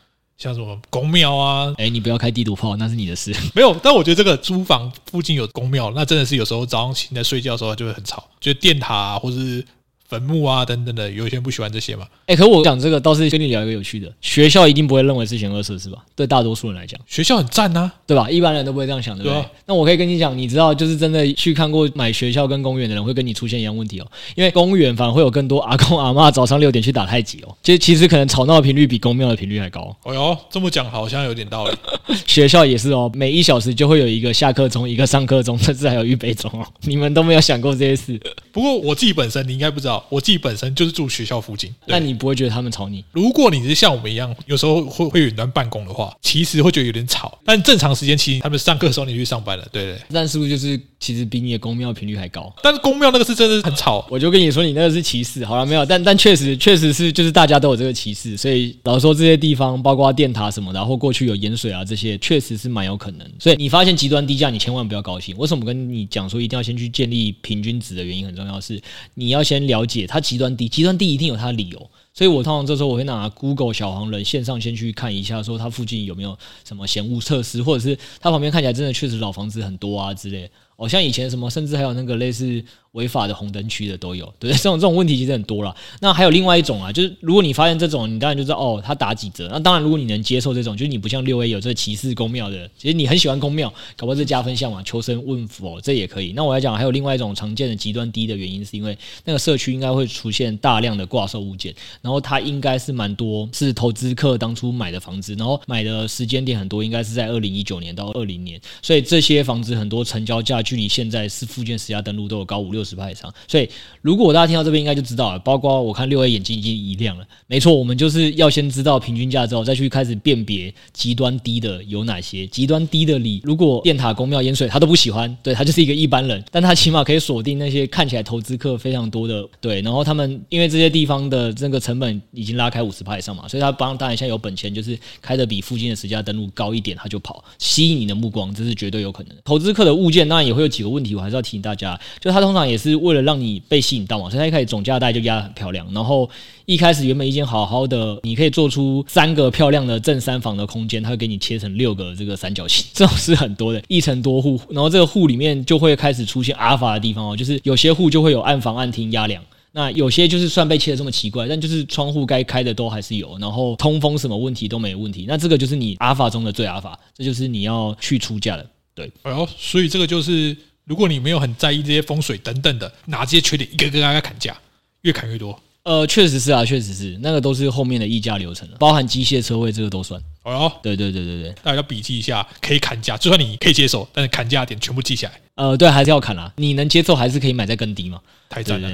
像什么宫庙啊？哎，你不要开地图炮，那是你的事。没有，但我觉得这个租房附近有宫庙，那真的是有时候早上醒来睡觉的时候就会很吵，就电塔啊，或是。坟墓啊，等等的，有些人不喜欢这些嘛。哎、欸，可我讲这个倒是跟你聊一个有趣的，学校一定不会认为是险恶设施吧？对大多数人来讲，学校很赞啊，对吧？一般人都不会这样想的，对不对？那我可以跟你讲，你知道，就是真的去看过买学校跟公园的人，会跟你出现一样问题哦。因为公园反而会有更多阿公阿嬷早上六点去打太极哦，其实其实可能吵闹的频率比公庙的频率还高。哦哟，这么讲好像有点道理。学校也是哦，每一小时就会有一个下课钟，一个上课钟，甚至还有预备钟哦。你们都没有想过这些事。不过我自己本身，你应该不知道，我自己本身就。就是住学校附近，那你不会觉得他们吵你？如果你是像我们一样，有时候会会远端办公的话，其实会觉得有点吵。但正常时间，其实他们上课的时候你去上班了，对对。但是不是就是其实比你的宫庙频率还高？但是宫庙那个是真的很吵。我就跟你说，你那个是歧视。好了，没有，但但确实确实是就是大家都有这个歧视，所以老实说这些地方，包括电塔什么的，然后过去有盐水啊这些，确实是蛮有可能。所以你发现极端低价，你千万不要高兴。为什么跟你讲说一定要先去建立平均值的原因很重要是，你要先了解它极端低，极端低一定有它的理由，所以我通常这时候我会拿 Google 小黄人线上先去看一下，说它附近有没有什么嫌恶设施，或者是它旁边看起来真的确实老房子很多啊之类。哦，像以前什么，甚至还有那个类似。违法的红灯区的都有，对，这种这种问题其实很多了。那还有另外一种啊，就是如果你发现这种，你当然就知道哦，他打几折。那当然，如果你能接受这种，就是你不像六 A 有这个歧视宫庙的，其实你很喜欢宫庙，搞不好是加分项嘛，求神问佛这也可以。那我来讲，还有另外一种常见的极端低的原因，是因为那个社区应该会出现大量的挂售物件，然后它应该是蛮多是投资客当初买的房子，然后买的时间点很多，应该是在二零一九年到二零年，所以这些房子很多成交价距离现在是附近十家登录都有高五六十趴以上，所以。如果大家听到这边，应该就知道了。包括我看六 A 眼睛已经一亮了。没错，我们就是要先知道平均价之后，再去开始辨别极端低的有哪些。极端低的里，如果电塔、公庙、盐水他都不喜欢，对，他就是一个一般人，但他起码可以锁定那些看起来投资客非常多的，对。然后他们因为这些地方的这个成本已经拉开五十趴以上嘛，所以他帮当然现在有本钱，就是开的比附近的十家登录高一点，他就跑，吸引你的目光，这是绝对有可能的。投资客的物件当然也会有几个问题，我还是要提醒大家，就他通常也是为了让你被吸引到嘛，所以他一开始总价带就压得很漂亮，然后一开始原本一间好好的，你可以做出三个漂亮的正三房的空间，他会给你切成六个这个三角形，这种是很多的，一层多户，然后这个户里面就会开始出现阿尔法的地方哦，就是有些户就会有暗房、暗厅、压梁。那有些就是算被切的这么奇怪，但就是窗户该开的都还是有，然后通风什么问题都没有问题。那这个就是你阿尔法中的最阿尔法，这就是你要去出价的。对，哦，所以这个就是如果你没有很在意这些风水等等的，拿这些缺点一个个大家砍价，越砍越多。呃，确实是啊，确实是，那个都是后面的议价流程了，包含机械车位这个都算。哦，对对对对对，大家要笔记一下，可以砍价，就算你可以接受，但是砍价点全部记下来。呃，对，还是要砍啦。你能接受，还是可以买在更低嘛？太赞了，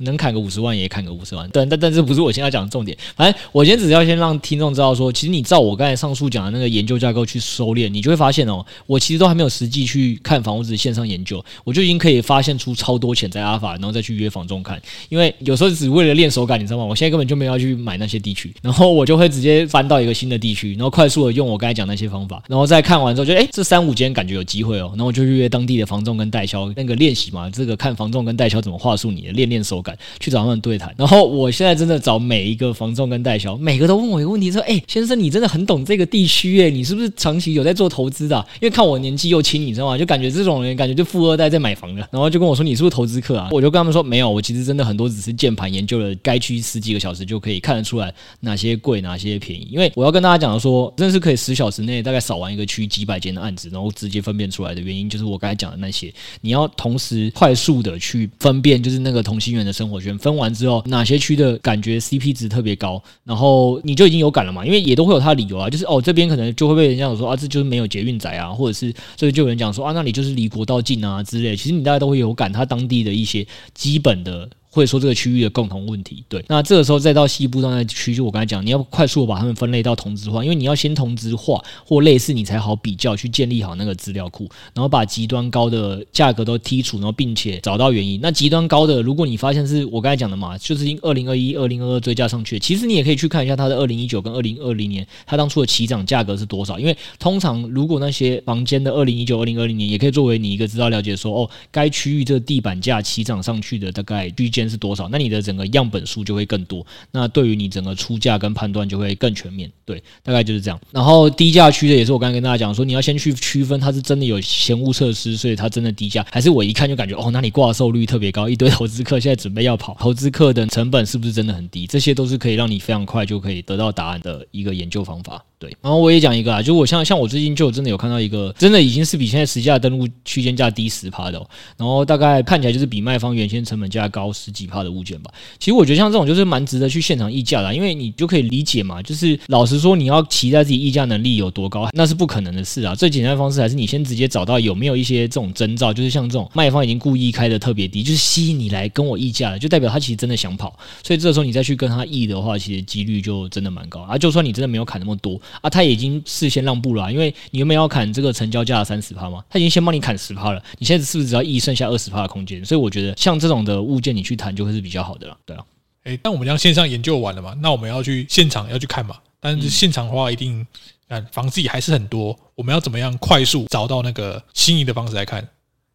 能砍个五十万也砍个五十万。对，但但这不是我现在讲的重点。反正我今天只是要先让听众知道说，其实你照我刚才上述讲的那个研究架构去收敛，你就会发现哦，我其实都还没有实际去看房屋子线上研究，我就已经可以发现出超多潜在阿法，然后再去约房中看。因为有时候只为了练手感，你知道吗？我现在根本就没有要去买那些地区，然后我就会直接翻到一个新的地区，然后快速的用我刚才讲那些方法，然后再看完之后就，哎，这三五间感觉有机会哦，然后我就去约当地的房仲跟代销。那个练习嘛，这个看房仲跟代销怎么话术你的，练练手感，去找他们对谈。然后我现在真的找每一个房仲跟代销，每个都问我一个问题，说：“哎，先生，你真的很懂这个地区耶？你是不是长期有在做投资的？因为看我年纪又轻，你知道吗？就感觉这种人，感觉就富二代在买房的。然后就跟我说：你是不是投资客啊？我就跟他们说：没有，我其实真的很多只是键盘研究了该区十几个小时就可以看得出来哪些贵，哪些便宜。因为我要跟大家讲的说，真的是可以十小时内大概扫完一个区几百间的案子，然后直接分辨出来的原因，就是我刚才讲的那些。你要同时快。速的去分辨，就是那个同心圆的生活圈分完之后，哪些区的感觉 CP 值特别高，然后你就已经有感了嘛？因为也都会有它的理由啊，就是哦这边可能就会被人家说啊，这就是没有捷运宅啊，或者是所以就有人讲说啊，那里就是离国道近啊之类。其实你大家都会有感，它当地的一些基本的。或者说这个区域的共同问题，对，那这个时候再到西部那区，就我刚才讲，你要快速把它们分类到同质化，因为你要先同质化或类似，你才好比较去建立好那个资料库，然后把极端高的价格都剔除，然后并且找到原因。那极端高的，如果你发现是我刚才讲的嘛，就是因二零二一、二零二二追加上去，其实你也可以去看一下它的二零一九跟二零二零年，它当初的起涨价格是多少？因为通常如果那些房间的二零一九、二零二零年，也可以作为你一个资料了解说，哦，该区域这个地板价起涨上去的大概区间是多少？那你的整个样本数就会更多，那对于你整个出价跟判断就会更全面，对，大概就是这样。然后低价区的也是我刚才跟大家讲说，你要先去区分它是真的有嫌物设施，所以它真的低价，还是我一看就感觉哦，那你挂售率特别高，一堆投资客现在准备要跑，投资客的成本是不是真的很低？这些都是可以让你非常快就可以得到答案的一个研究方法。对，然后我也讲一个啊，就我像像我最近就真的有看到一个，真的已经是比现在实价登录区间价低十趴的，哦，然后大概看起来就是比卖方原先成本价高十几趴的物件吧。其实我觉得像这种就是蛮值得去现场议价的，因为你就可以理解嘛，就是老实说，你要期待自己议价能力有多高，那是不可能的事啊。最简单的方式还是你先直接找到有没有一些这种征兆，就是像这种卖方已经故意开的特别低，就是吸引你来跟我议价了，就代表他其实真的想跑，所以这时候你再去跟他议的话，其实几率就真的蛮高啊。就算你真的没有砍那么多啊，他也已经。事先让步了，啊，因为你原本要砍这个成交价的三十趴嘛，他已经先帮你砍十趴了，你现在是不是只要一剩下二十趴的空间？所以我觉得像这种的物件，你去谈就会是比较好的了，对啊。哎，但我们将线上研究完了嘛，那我们要去现场要去看嘛，但是现场的话一定，嗯，房子也还是很多，我们要怎么样快速找到那个心仪的房子来看？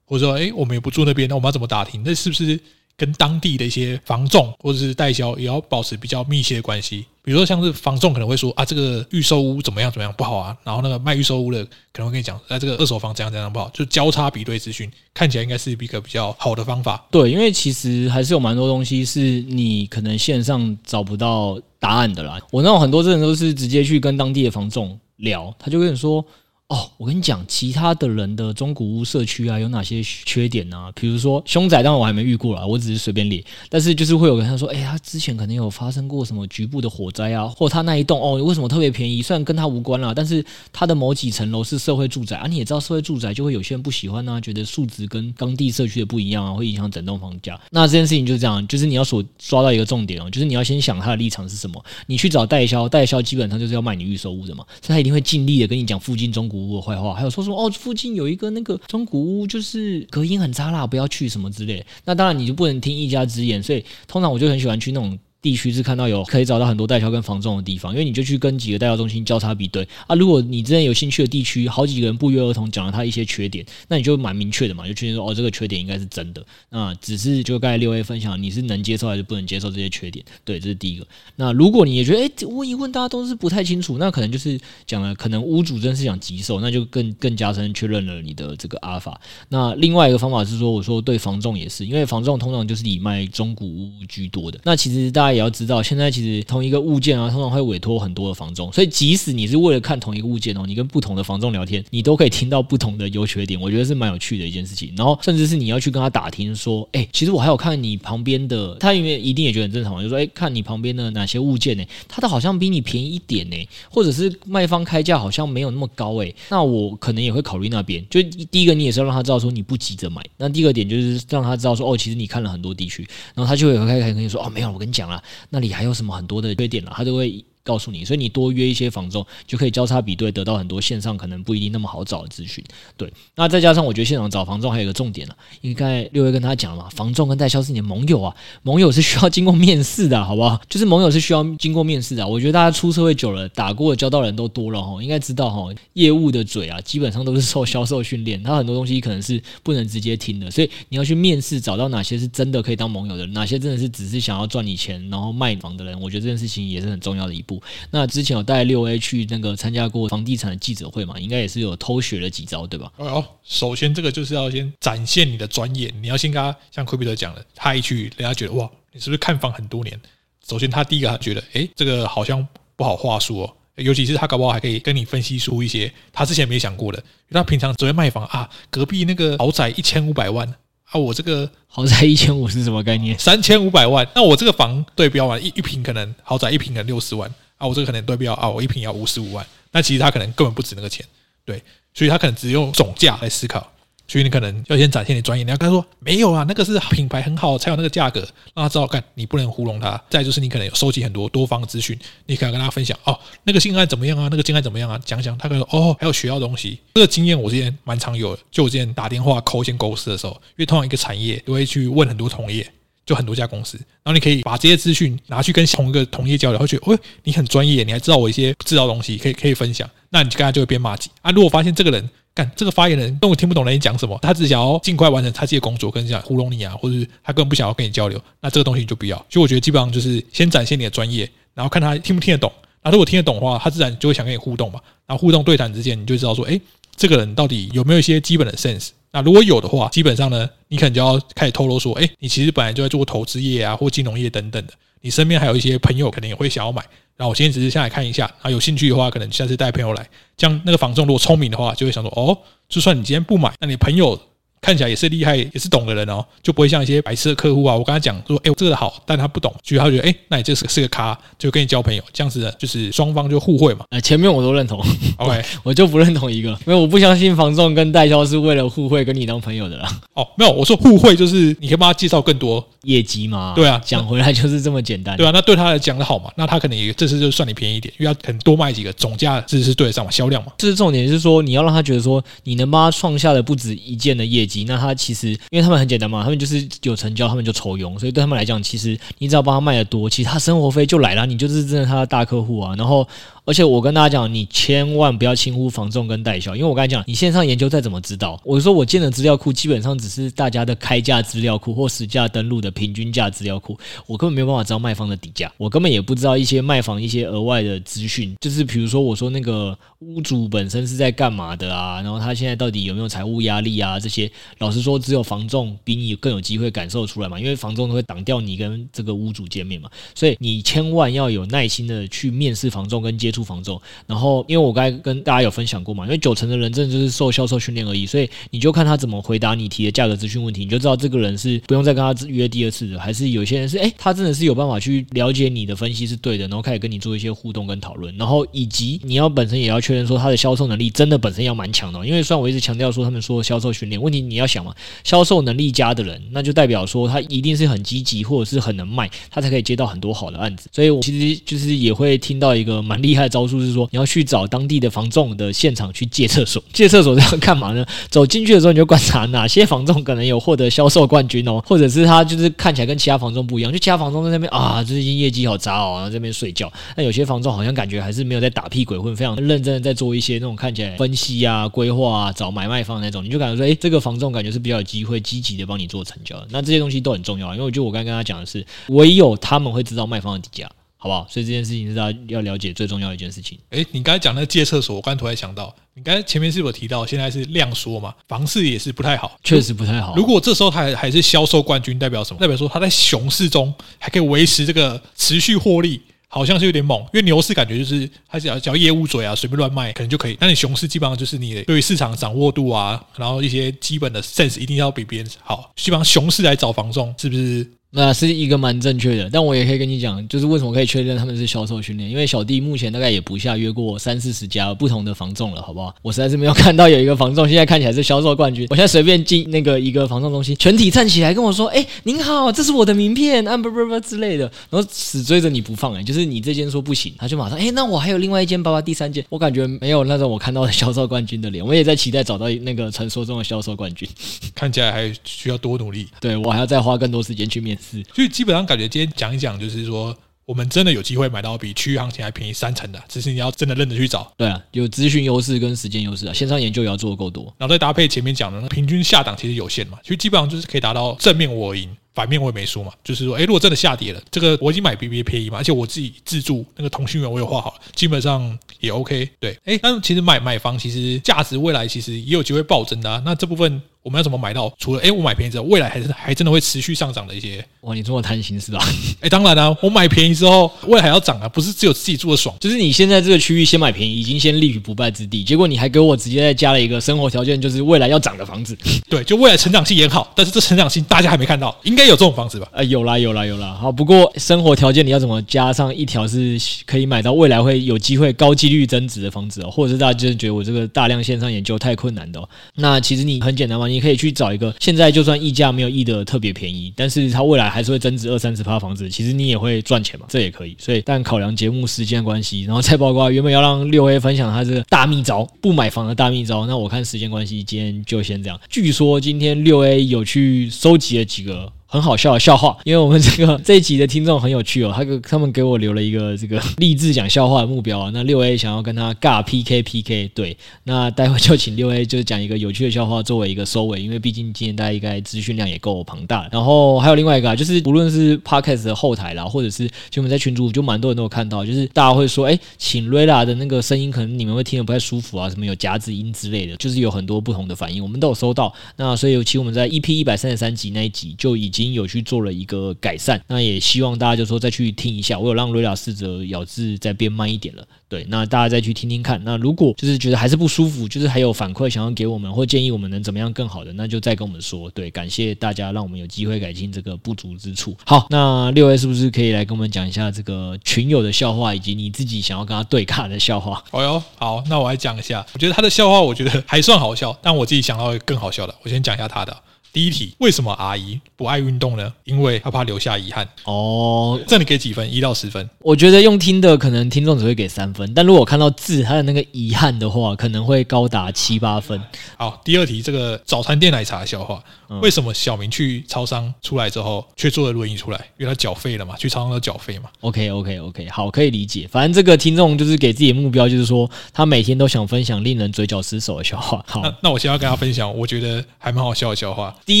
或者说，哎，我们也不住那边，那我们要怎么打听？那是不是？跟当地的一些房仲或者是代销也要保持比较密切的关系。比如说，像是房仲可能会说啊，这个预售屋怎么样怎么样不好啊，然后那个卖预售屋的可能会跟你讲，啊，这个二手房怎样怎样不好，就交叉比对资讯，看起来应该是一个比较好的方法。对，因为其实还是有蛮多东西是你可能线上找不到答案的啦。我那种很多人都是直接去跟当地的房仲聊，他就跟你说。哦，我跟你讲，其他的人的中古屋社区啊，有哪些缺点呢？比如说凶宅，当然我还没遇过啦，我只是随便列。但是就是会有人他说，哎，他之前可能有发生过什么局部的火灾啊，或他那一栋哦，为什么特别便宜？虽然跟他无关啦，但是他的某几层楼是社会住宅啊。你也知道，社会住宅就会有些人不喜欢啊，觉得数值跟当地社区的不一样啊，会影响整栋房价。那这件事情就是这样，就是你要所抓到一个重点哦，就是你要先想他的立场是什么。你去找代销，代销基本上就是要卖你预售屋的嘛，所以他一定会尽力的跟你讲附近中古。屋的坏话，还有说什么哦，附近有一个那个中古屋，就是隔音很差啦，不要去什么之类。那当然你就不能听一家之言，所以通常我就很喜欢去那种。地区是看到有可以找到很多代销跟房仲的地方，因为你就去跟几个代销中心交叉比对啊。如果你之前有兴趣的地区，好几个人不约而同讲了他一些缺点，那你就蛮明确的嘛，就确定说哦，这个缺点应该是真的。那只是就刚才六 A 分享，你是能接受还是不能接受这些缺点？对，这是第一个。那如果你也觉得哎，问一问大家都是不太清楚，那可能就是讲了，可能屋主真是想急售，那就更更加深确认了你的这个阿尔法。那另外一个方法是说，我说对房仲也是，因为房仲通常就是以卖中古屋居多的。那其实大家也要知道，现在其实同一个物件啊，通常会委托很多的房仲，所以即使你是为了看同一个物件哦，你跟不同的房仲聊天，你都可以听到不同的优缺点。我觉得是蛮有趣的一件事情。然后甚至是你要去跟他打听说，哎，其实我还有看你旁边的，他因为一定也觉得很正常嘛，就说，哎，看你旁边的哪些物件呢？他的好像比你便宜一点呢，或者是卖方开价好像没有那么高哎，那我可能也会考虑那边。就第一个，你也是要让他知道说你不急着买。那第二个点就是让他知道说，哦，其实你看了很多地区，然后他就会开开跟你说，哦，没有，我跟你讲啦，那里还有什么很多的缺点了，他就会。告诉你，所以你多约一些房仲，就可以交叉比对，得到很多线上可能不一定那么好找的资讯。对，那再加上我觉得现场找房仲还有一个重点呢、啊，应该六月跟他讲了嘛，房仲跟代销是你的盟友啊，盟友是需要经过面试的，好不好？就是盟友是需要经过面试的。我觉得大家出社会久了，打过的交道人都多了哈，应该知道哈，业务的嘴啊，基本上都是受销售训练，他很多东西可能是不能直接听的，所以你要去面试，找到哪些是真的可以当盟友的，哪些真的是只是想要赚你钱然后卖房的人，我觉得这件事情也是很重要的一步。那之前。有带六 A 去那个参加过房地产的记者会嘛？应该也是有偷学了几招，对吧？哦，首先这个就是要先展现你的专业，你要先跟他像奎比特讲的，他一去，人家觉得哇，你是不是看房很多年？首先他第一个他觉得，哎，这个好像不好话说哦，尤其是他搞不好还可以跟你分析出一些他之前没想过的，因为他平常只会卖房啊，隔壁那个豪宅一千五百万啊，我这个 豪宅一千五是什么概念？三千五百万，那我这个房对标完一一平可能豪宅一平可能六十万。啊，我这个可能对标啊，我一瓶要五十五万，那其实他可能根本不值那个钱，对，所以他可能只用总价来思考，所以你可能要先展现你专业，你要跟他说没有啊，那个是品牌很好才有那个价格，让他知道，干你不能糊弄他。再就是你可能有收集很多多方资讯，你可能跟他分享哦，那个性爱怎么样啊，那个性爱怎么样啊，讲讲，他可能哦，还有学到东西，这个经验我之前蛮常有，就我之前打电话 call 一些公司的时候，因为通常一个产业都会去问很多同业。就很多家公司，然后你可以把这些资讯拿去跟同一个同业交流，会觉得，哦，你很专业，你还知道我一些不知道东西，可以可以分享。那你跟他就会变麻吉啊。如果发现这个人干这个发言人根本听不懂人家讲什么，他只想要尽快完成他自己的工作，跟你讲糊弄你啊，或者是他根本不想要跟你交流，那这个东西你就不要。所以我觉得基本上就是先展现你的专业，然后看他听不听得懂。那如果听得懂的话，他自然就会想跟你互动嘛。然后互动对谈之间，你就知道说，哎，这个人到底有没有一些基本的 sense。那如果有的话，基本上呢，你可能就要开始透露说，哎，你其实本来就在做投资业啊，或金融业等等的。你身边还有一些朋友，可能也会想要买。然后我今天只是下来看一下，啊，有兴趣的话，可能下次带朋友来。这样那个房仲如果聪明的话，就会想说，哦，就算你今天不买，那你朋友。看起来也是厉害，也是懂的人哦，就不会像一些白痴的客户啊。我跟他讲说，哎，这个好，但他不懂，所以他觉得，哎，那你这是是个咖，就跟你交朋友，这样子的，就是双方就互惠嘛。呃，前面我都认同，OK，我就不认同一个，因为我不相信房仲跟代销是为了互惠跟你当朋友的啦。哦，没有，我说互惠就是你可以帮他介绍更多业绩嘛。对啊，讲回来就是这么简单。对啊，那对他来讲的好嘛，那他可能也这次就算你便宜一点，因为他可能多卖几个，总价这是对得上嘛，销量嘛。这是重点，是说你要让他觉得说你能帮他创下的不止一件的业绩，那他其实。因为他们很简单嘛，他们就是有成交，他们就抽佣，所以对他们来讲，其实你只要帮他卖的多，其实他生活费就来了，你就是真的他的大客户啊。然后。而且我跟大家讲，你千万不要轻忽房仲跟代销，因为我刚才讲，你线上研究再怎么知道，我说我建的资料库基本上只是大家的开价资料库或实价登录的平均价资料库，我根本没有办法知道卖方的底价，我根本也不知道一些卖房一些额外的资讯，就是比如说我说那个屋主本身是在干嘛的啊，然后他现在到底有没有财务压力啊，这些老实说，只有房仲比你更有机会感受出来嘛，因为房仲都会挡掉你跟这个屋主见面嘛，所以你千万要有耐心的去面试房仲跟接触。出房仲，然后因为我刚才跟大家有分享过嘛，因为九成的人真的就是受销售训练而已，所以你就看他怎么回答你提的价格资讯问题，你就知道这个人是不用再跟他约第二次的，还是有些人是哎，他真的是有办法去了解你的分析是对的，然后开始跟你做一些互动跟讨论，然后以及你要本身也要确认说他的销售能力真的本身要蛮强的，因为虽然我一直强调说他们说销售训练，问题你要想嘛，销售能力佳的人，那就代表说他一定是很积极或者是很能卖，他才可以接到很多好的案子，所以我其实就是也会听到一个蛮厉害的招数是说，你要去找当地的房仲的现场去借厕所。借厕所这样干嘛呢？走进去的时候你就观察哪些房仲可能有获得销售冠军哦，或者是他就是看起来跟其他房仲不一样，就其他房仲在那边啊，最近业绩好差哦，然后在那边睡觉。那有些房仲好像感觉还是没有在打屁鬼混，非常认真的在做一些那种看起来分析啊、规划啊、找买卖方那种，你就感觉说，哎，这个房仲感觉是比较有机会积极的帮你做成交。那这些东西都很重要，因为我觉得我刚刚跟他讲的是，唯有他们会知道卖方的底价。好不好？所以这件事情是大家要了解最重要的一件事情。诶，你刚才讲那个借厕所，我刚才突然想到，你刚才前面是不是有提到现在是量缩嘛？房市也是不太好，确实不太好。如果这时候它还还是销售冠军，代表什么？代表说它在熊市中还可以维持这个持续获利，好像是有点猛。因为牛市感觉就是他只要只要业务嘴啊，随便乱卖可能就可以。但你熊市基本上就是你对于市场掌握度啊，然后一些基本的 sense 一定要比别人好。基本上熊市来找房仲是不是？那是一个蛮正确的，但我也可以跟你讲，就是为什么可以确认他们是销售训练，因为小弟目前大概也不下约过三四十家不同的房仲了，好不好？我实在是没有看到有一个房仲现在看起来是销售冠军。我现在随便进那个一个房仲中心，全体站起来跟我说：“哎，您好，这是我的名片啊，不不不之类的。”然后死追着你不放，哎，就是你这间说不行，他就马上哎，那我还有另外一间，包括第三间，我感觉没有那种我看到的销售冠军的脸。我也在期待找到那个传说中的销售冠军，看起来还需要多努力。对，我还要再花更多时间去面试，所以基本上。感觉今天讲一讲，就是说我们真的有机会买到比区域行情还便宜三成的，只是你要真的认真去找。对啊，有资讯优势跟时间优势啊，线上研究也要做的够多，然后再搭配前面讲的那平均下档其实有限嘛，所以基本上就是可以达到正面我赢。反面我也没输嘛，就是说，哎，如果真的下跌了，这个我已经买 B B A 便宜嘛，而且我自己自住那个通讯员我也画好了，基本上也 OK。对，哎，但其实买买房其实价值未来其实也有机会暴增的啊。那这部分我们要怎么买到？除了诶，我买便宜之后，未来还是还真的会持续上涨的一些。哇，你这么贪心是吧？诶，当然了啊，我买便宜之后，未来还要涨啊，不是只有自己住的爽。就是你现在这个区域先买便宜，已经先立于不败之地，结果你还给我直接再加了一个生活条件，就是未来要涨的房子。对，就未来成长性也好，但是这成长性大家还没看到，应该有这种房子吧？有啦有啦有啦，好，不过生活条件你要怎么加上一条是可以买到未来会有机会高几率增值的房子哦，或者是大家就是觉得我这个大量线上研究太困难的哦，那其实你很简单嘛，你可以去找一个现在就算溢价没有溢的特别便宜，但是它未来还是会增值二三十趴房子，其实你也会赚钱嘛，这也可以。所以但考量节目时间关系，然后再包括 原本要让六 A 分享他这个大秘招不买房的大秘招，那我看时间关系，今天就先这样。据说今天六 A 有去收集了几个。很好笑的笑话，因为我们这个这一集的听众很有趣哦，他给他们给我留了一个这个励志讲笑话的目标啊。那六 A 想要跟他尬 PK PK，对，那待会就请六 A 就是讲一个有趣的笑话作为一个收尾，因为毕竟今天大家应该资讯量也够庞大。然后还有另外一个啊，就是无论是 Podcast 的后台啦，或者是就我们在群组就蛮多人都有看到，就是大家会说，哎，请瑞拉的那个声音可能你们会听得不太舒服啊，什么有夹子音之类的，就是有很多不同的反应，我们都有收到。那所以尤其我们在 EP 一百三十三集那一集就已经。已经有去做了一个改善，那也希望大家就说再去听一下。我有让瑞拉试着咬字再变慢一点了，对，那大家再去听听看。那如果就是觉得还是不舒服，就是还有反馈想要给我们或建议我们能怎么样更好的，那就再跟我们说。对，感谢大家让我们有机会改进这个不足之处。好，那六 A 是不是可以来跟我们讲一下这个群友的笑话，以及你自己想要跟他对卡的笑话？哦哟，好，那我来讲一下。我觉得他的笑话，我觉得还算好笑，但我自己想到更好笑的，我先讲一下他的。第一题，为什么阿姨不爱运动呢？因为她怕留下遗憾。哦，这你给几分？一到十分？我觉得用听的可能听众只会给三分，但如果看到字，他的那个遗憾的话，可能会高达七八分。好，第二题，这个早餐店奶茶的笑话，嗯、为什么小明去超商出来之后却坐了轮椅出来？因为他缴费了嘛，去超商要缴费嘛。OK OK OK，好，可以理解。反正这个听众就是给自己的目标，就是说他每天都想分享令人嘴角失手的笑话。好，那那我现在要跟他分享，我觉得还蛮好笑的笑话。第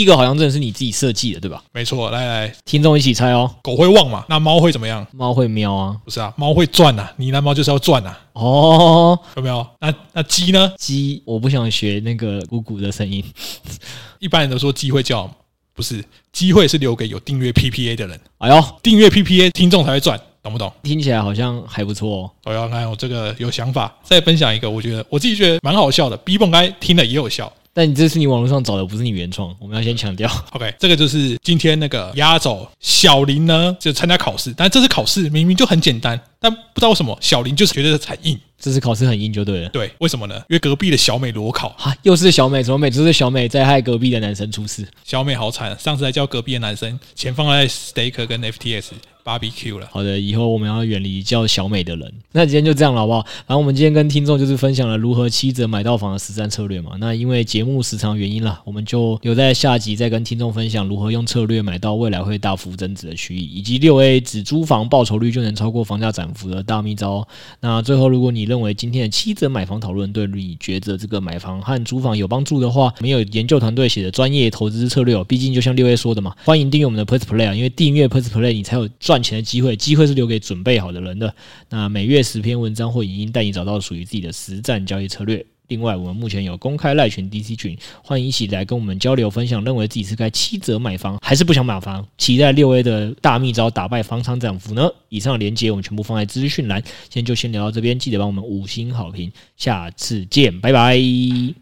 一个好像真的是你自己设计的，对吧？没错，来来，听众一起猜哦。狗会汪嘛？那猫会怎么样？猫会喵啊？不是啊，猫会转啊。你那猫就是要转啊。哦，有没有？那那鸡呢？鸡，我不想学那个咕咕的声音。一般人都说鸡会叫，不是？机会是留给有订阅 PPA 的人。哎呦，订阅 PPA 听众才会转，懂不懂？听起来好像还不错哦。我要看我这个有想法，再分享一个，我觉得我自己觉得蛮好笑的。B 蹦该听了也有效。但你这是你网络上找的，不是你原创。我们要先强调，OK，这个就是今天那个压轴小林呢，就参加考试，但这次考试明明就很简单，但不知道为什么小林就是觉得很硬。这次考试很硬就对了。对，为什么呢？因为隔壁的小美裸考啊，又是小美，怎么每次是小美在害隔壁的男生出事？小美好惨，上次还叫隔壁的男生钱放在 Stake 跟 FTS。Barbecue 了。好的，以后我们要远离叫小美的人。那今天就这样了，好不好？然后我们今天跟听众就是分享了如何七折买到房的实战策略嘛。那因为节目时长原因啦，我们就留在下集再跟听众分享如何用策略买到未来会大幅增值的区域，以及六 A 只租房报酬率就能超过房价涨幅的大秘招。那最后，如果你认为今天的七折买房讨论对你觉得这个买房和租房有帮助的话，没有研究团队写的专业投资策略哦。毕竟就像六 A 说的嘛，欢迎订阅我们的 Plus Play 啊，因为订阅 Plus Play 你才有赚赚钱的机会，机会是留给准备好的人的。那每月十篇文章或影音带你找到属于自己的实战交易策略。另外，我们目前有公开赖群 DC 群，欢迎一起来跟我们交流分享，认为自己是该七折买房，还是不想买房？期待六 A 的大秘招打败房产涨幅呢？以上连结我们全部放在资讯栏。今天就先聊到这边，记得帮我们五星好评，下次见，拜拜，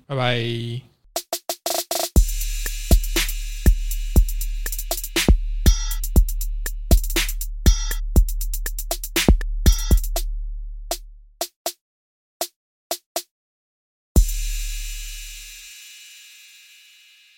拜拜。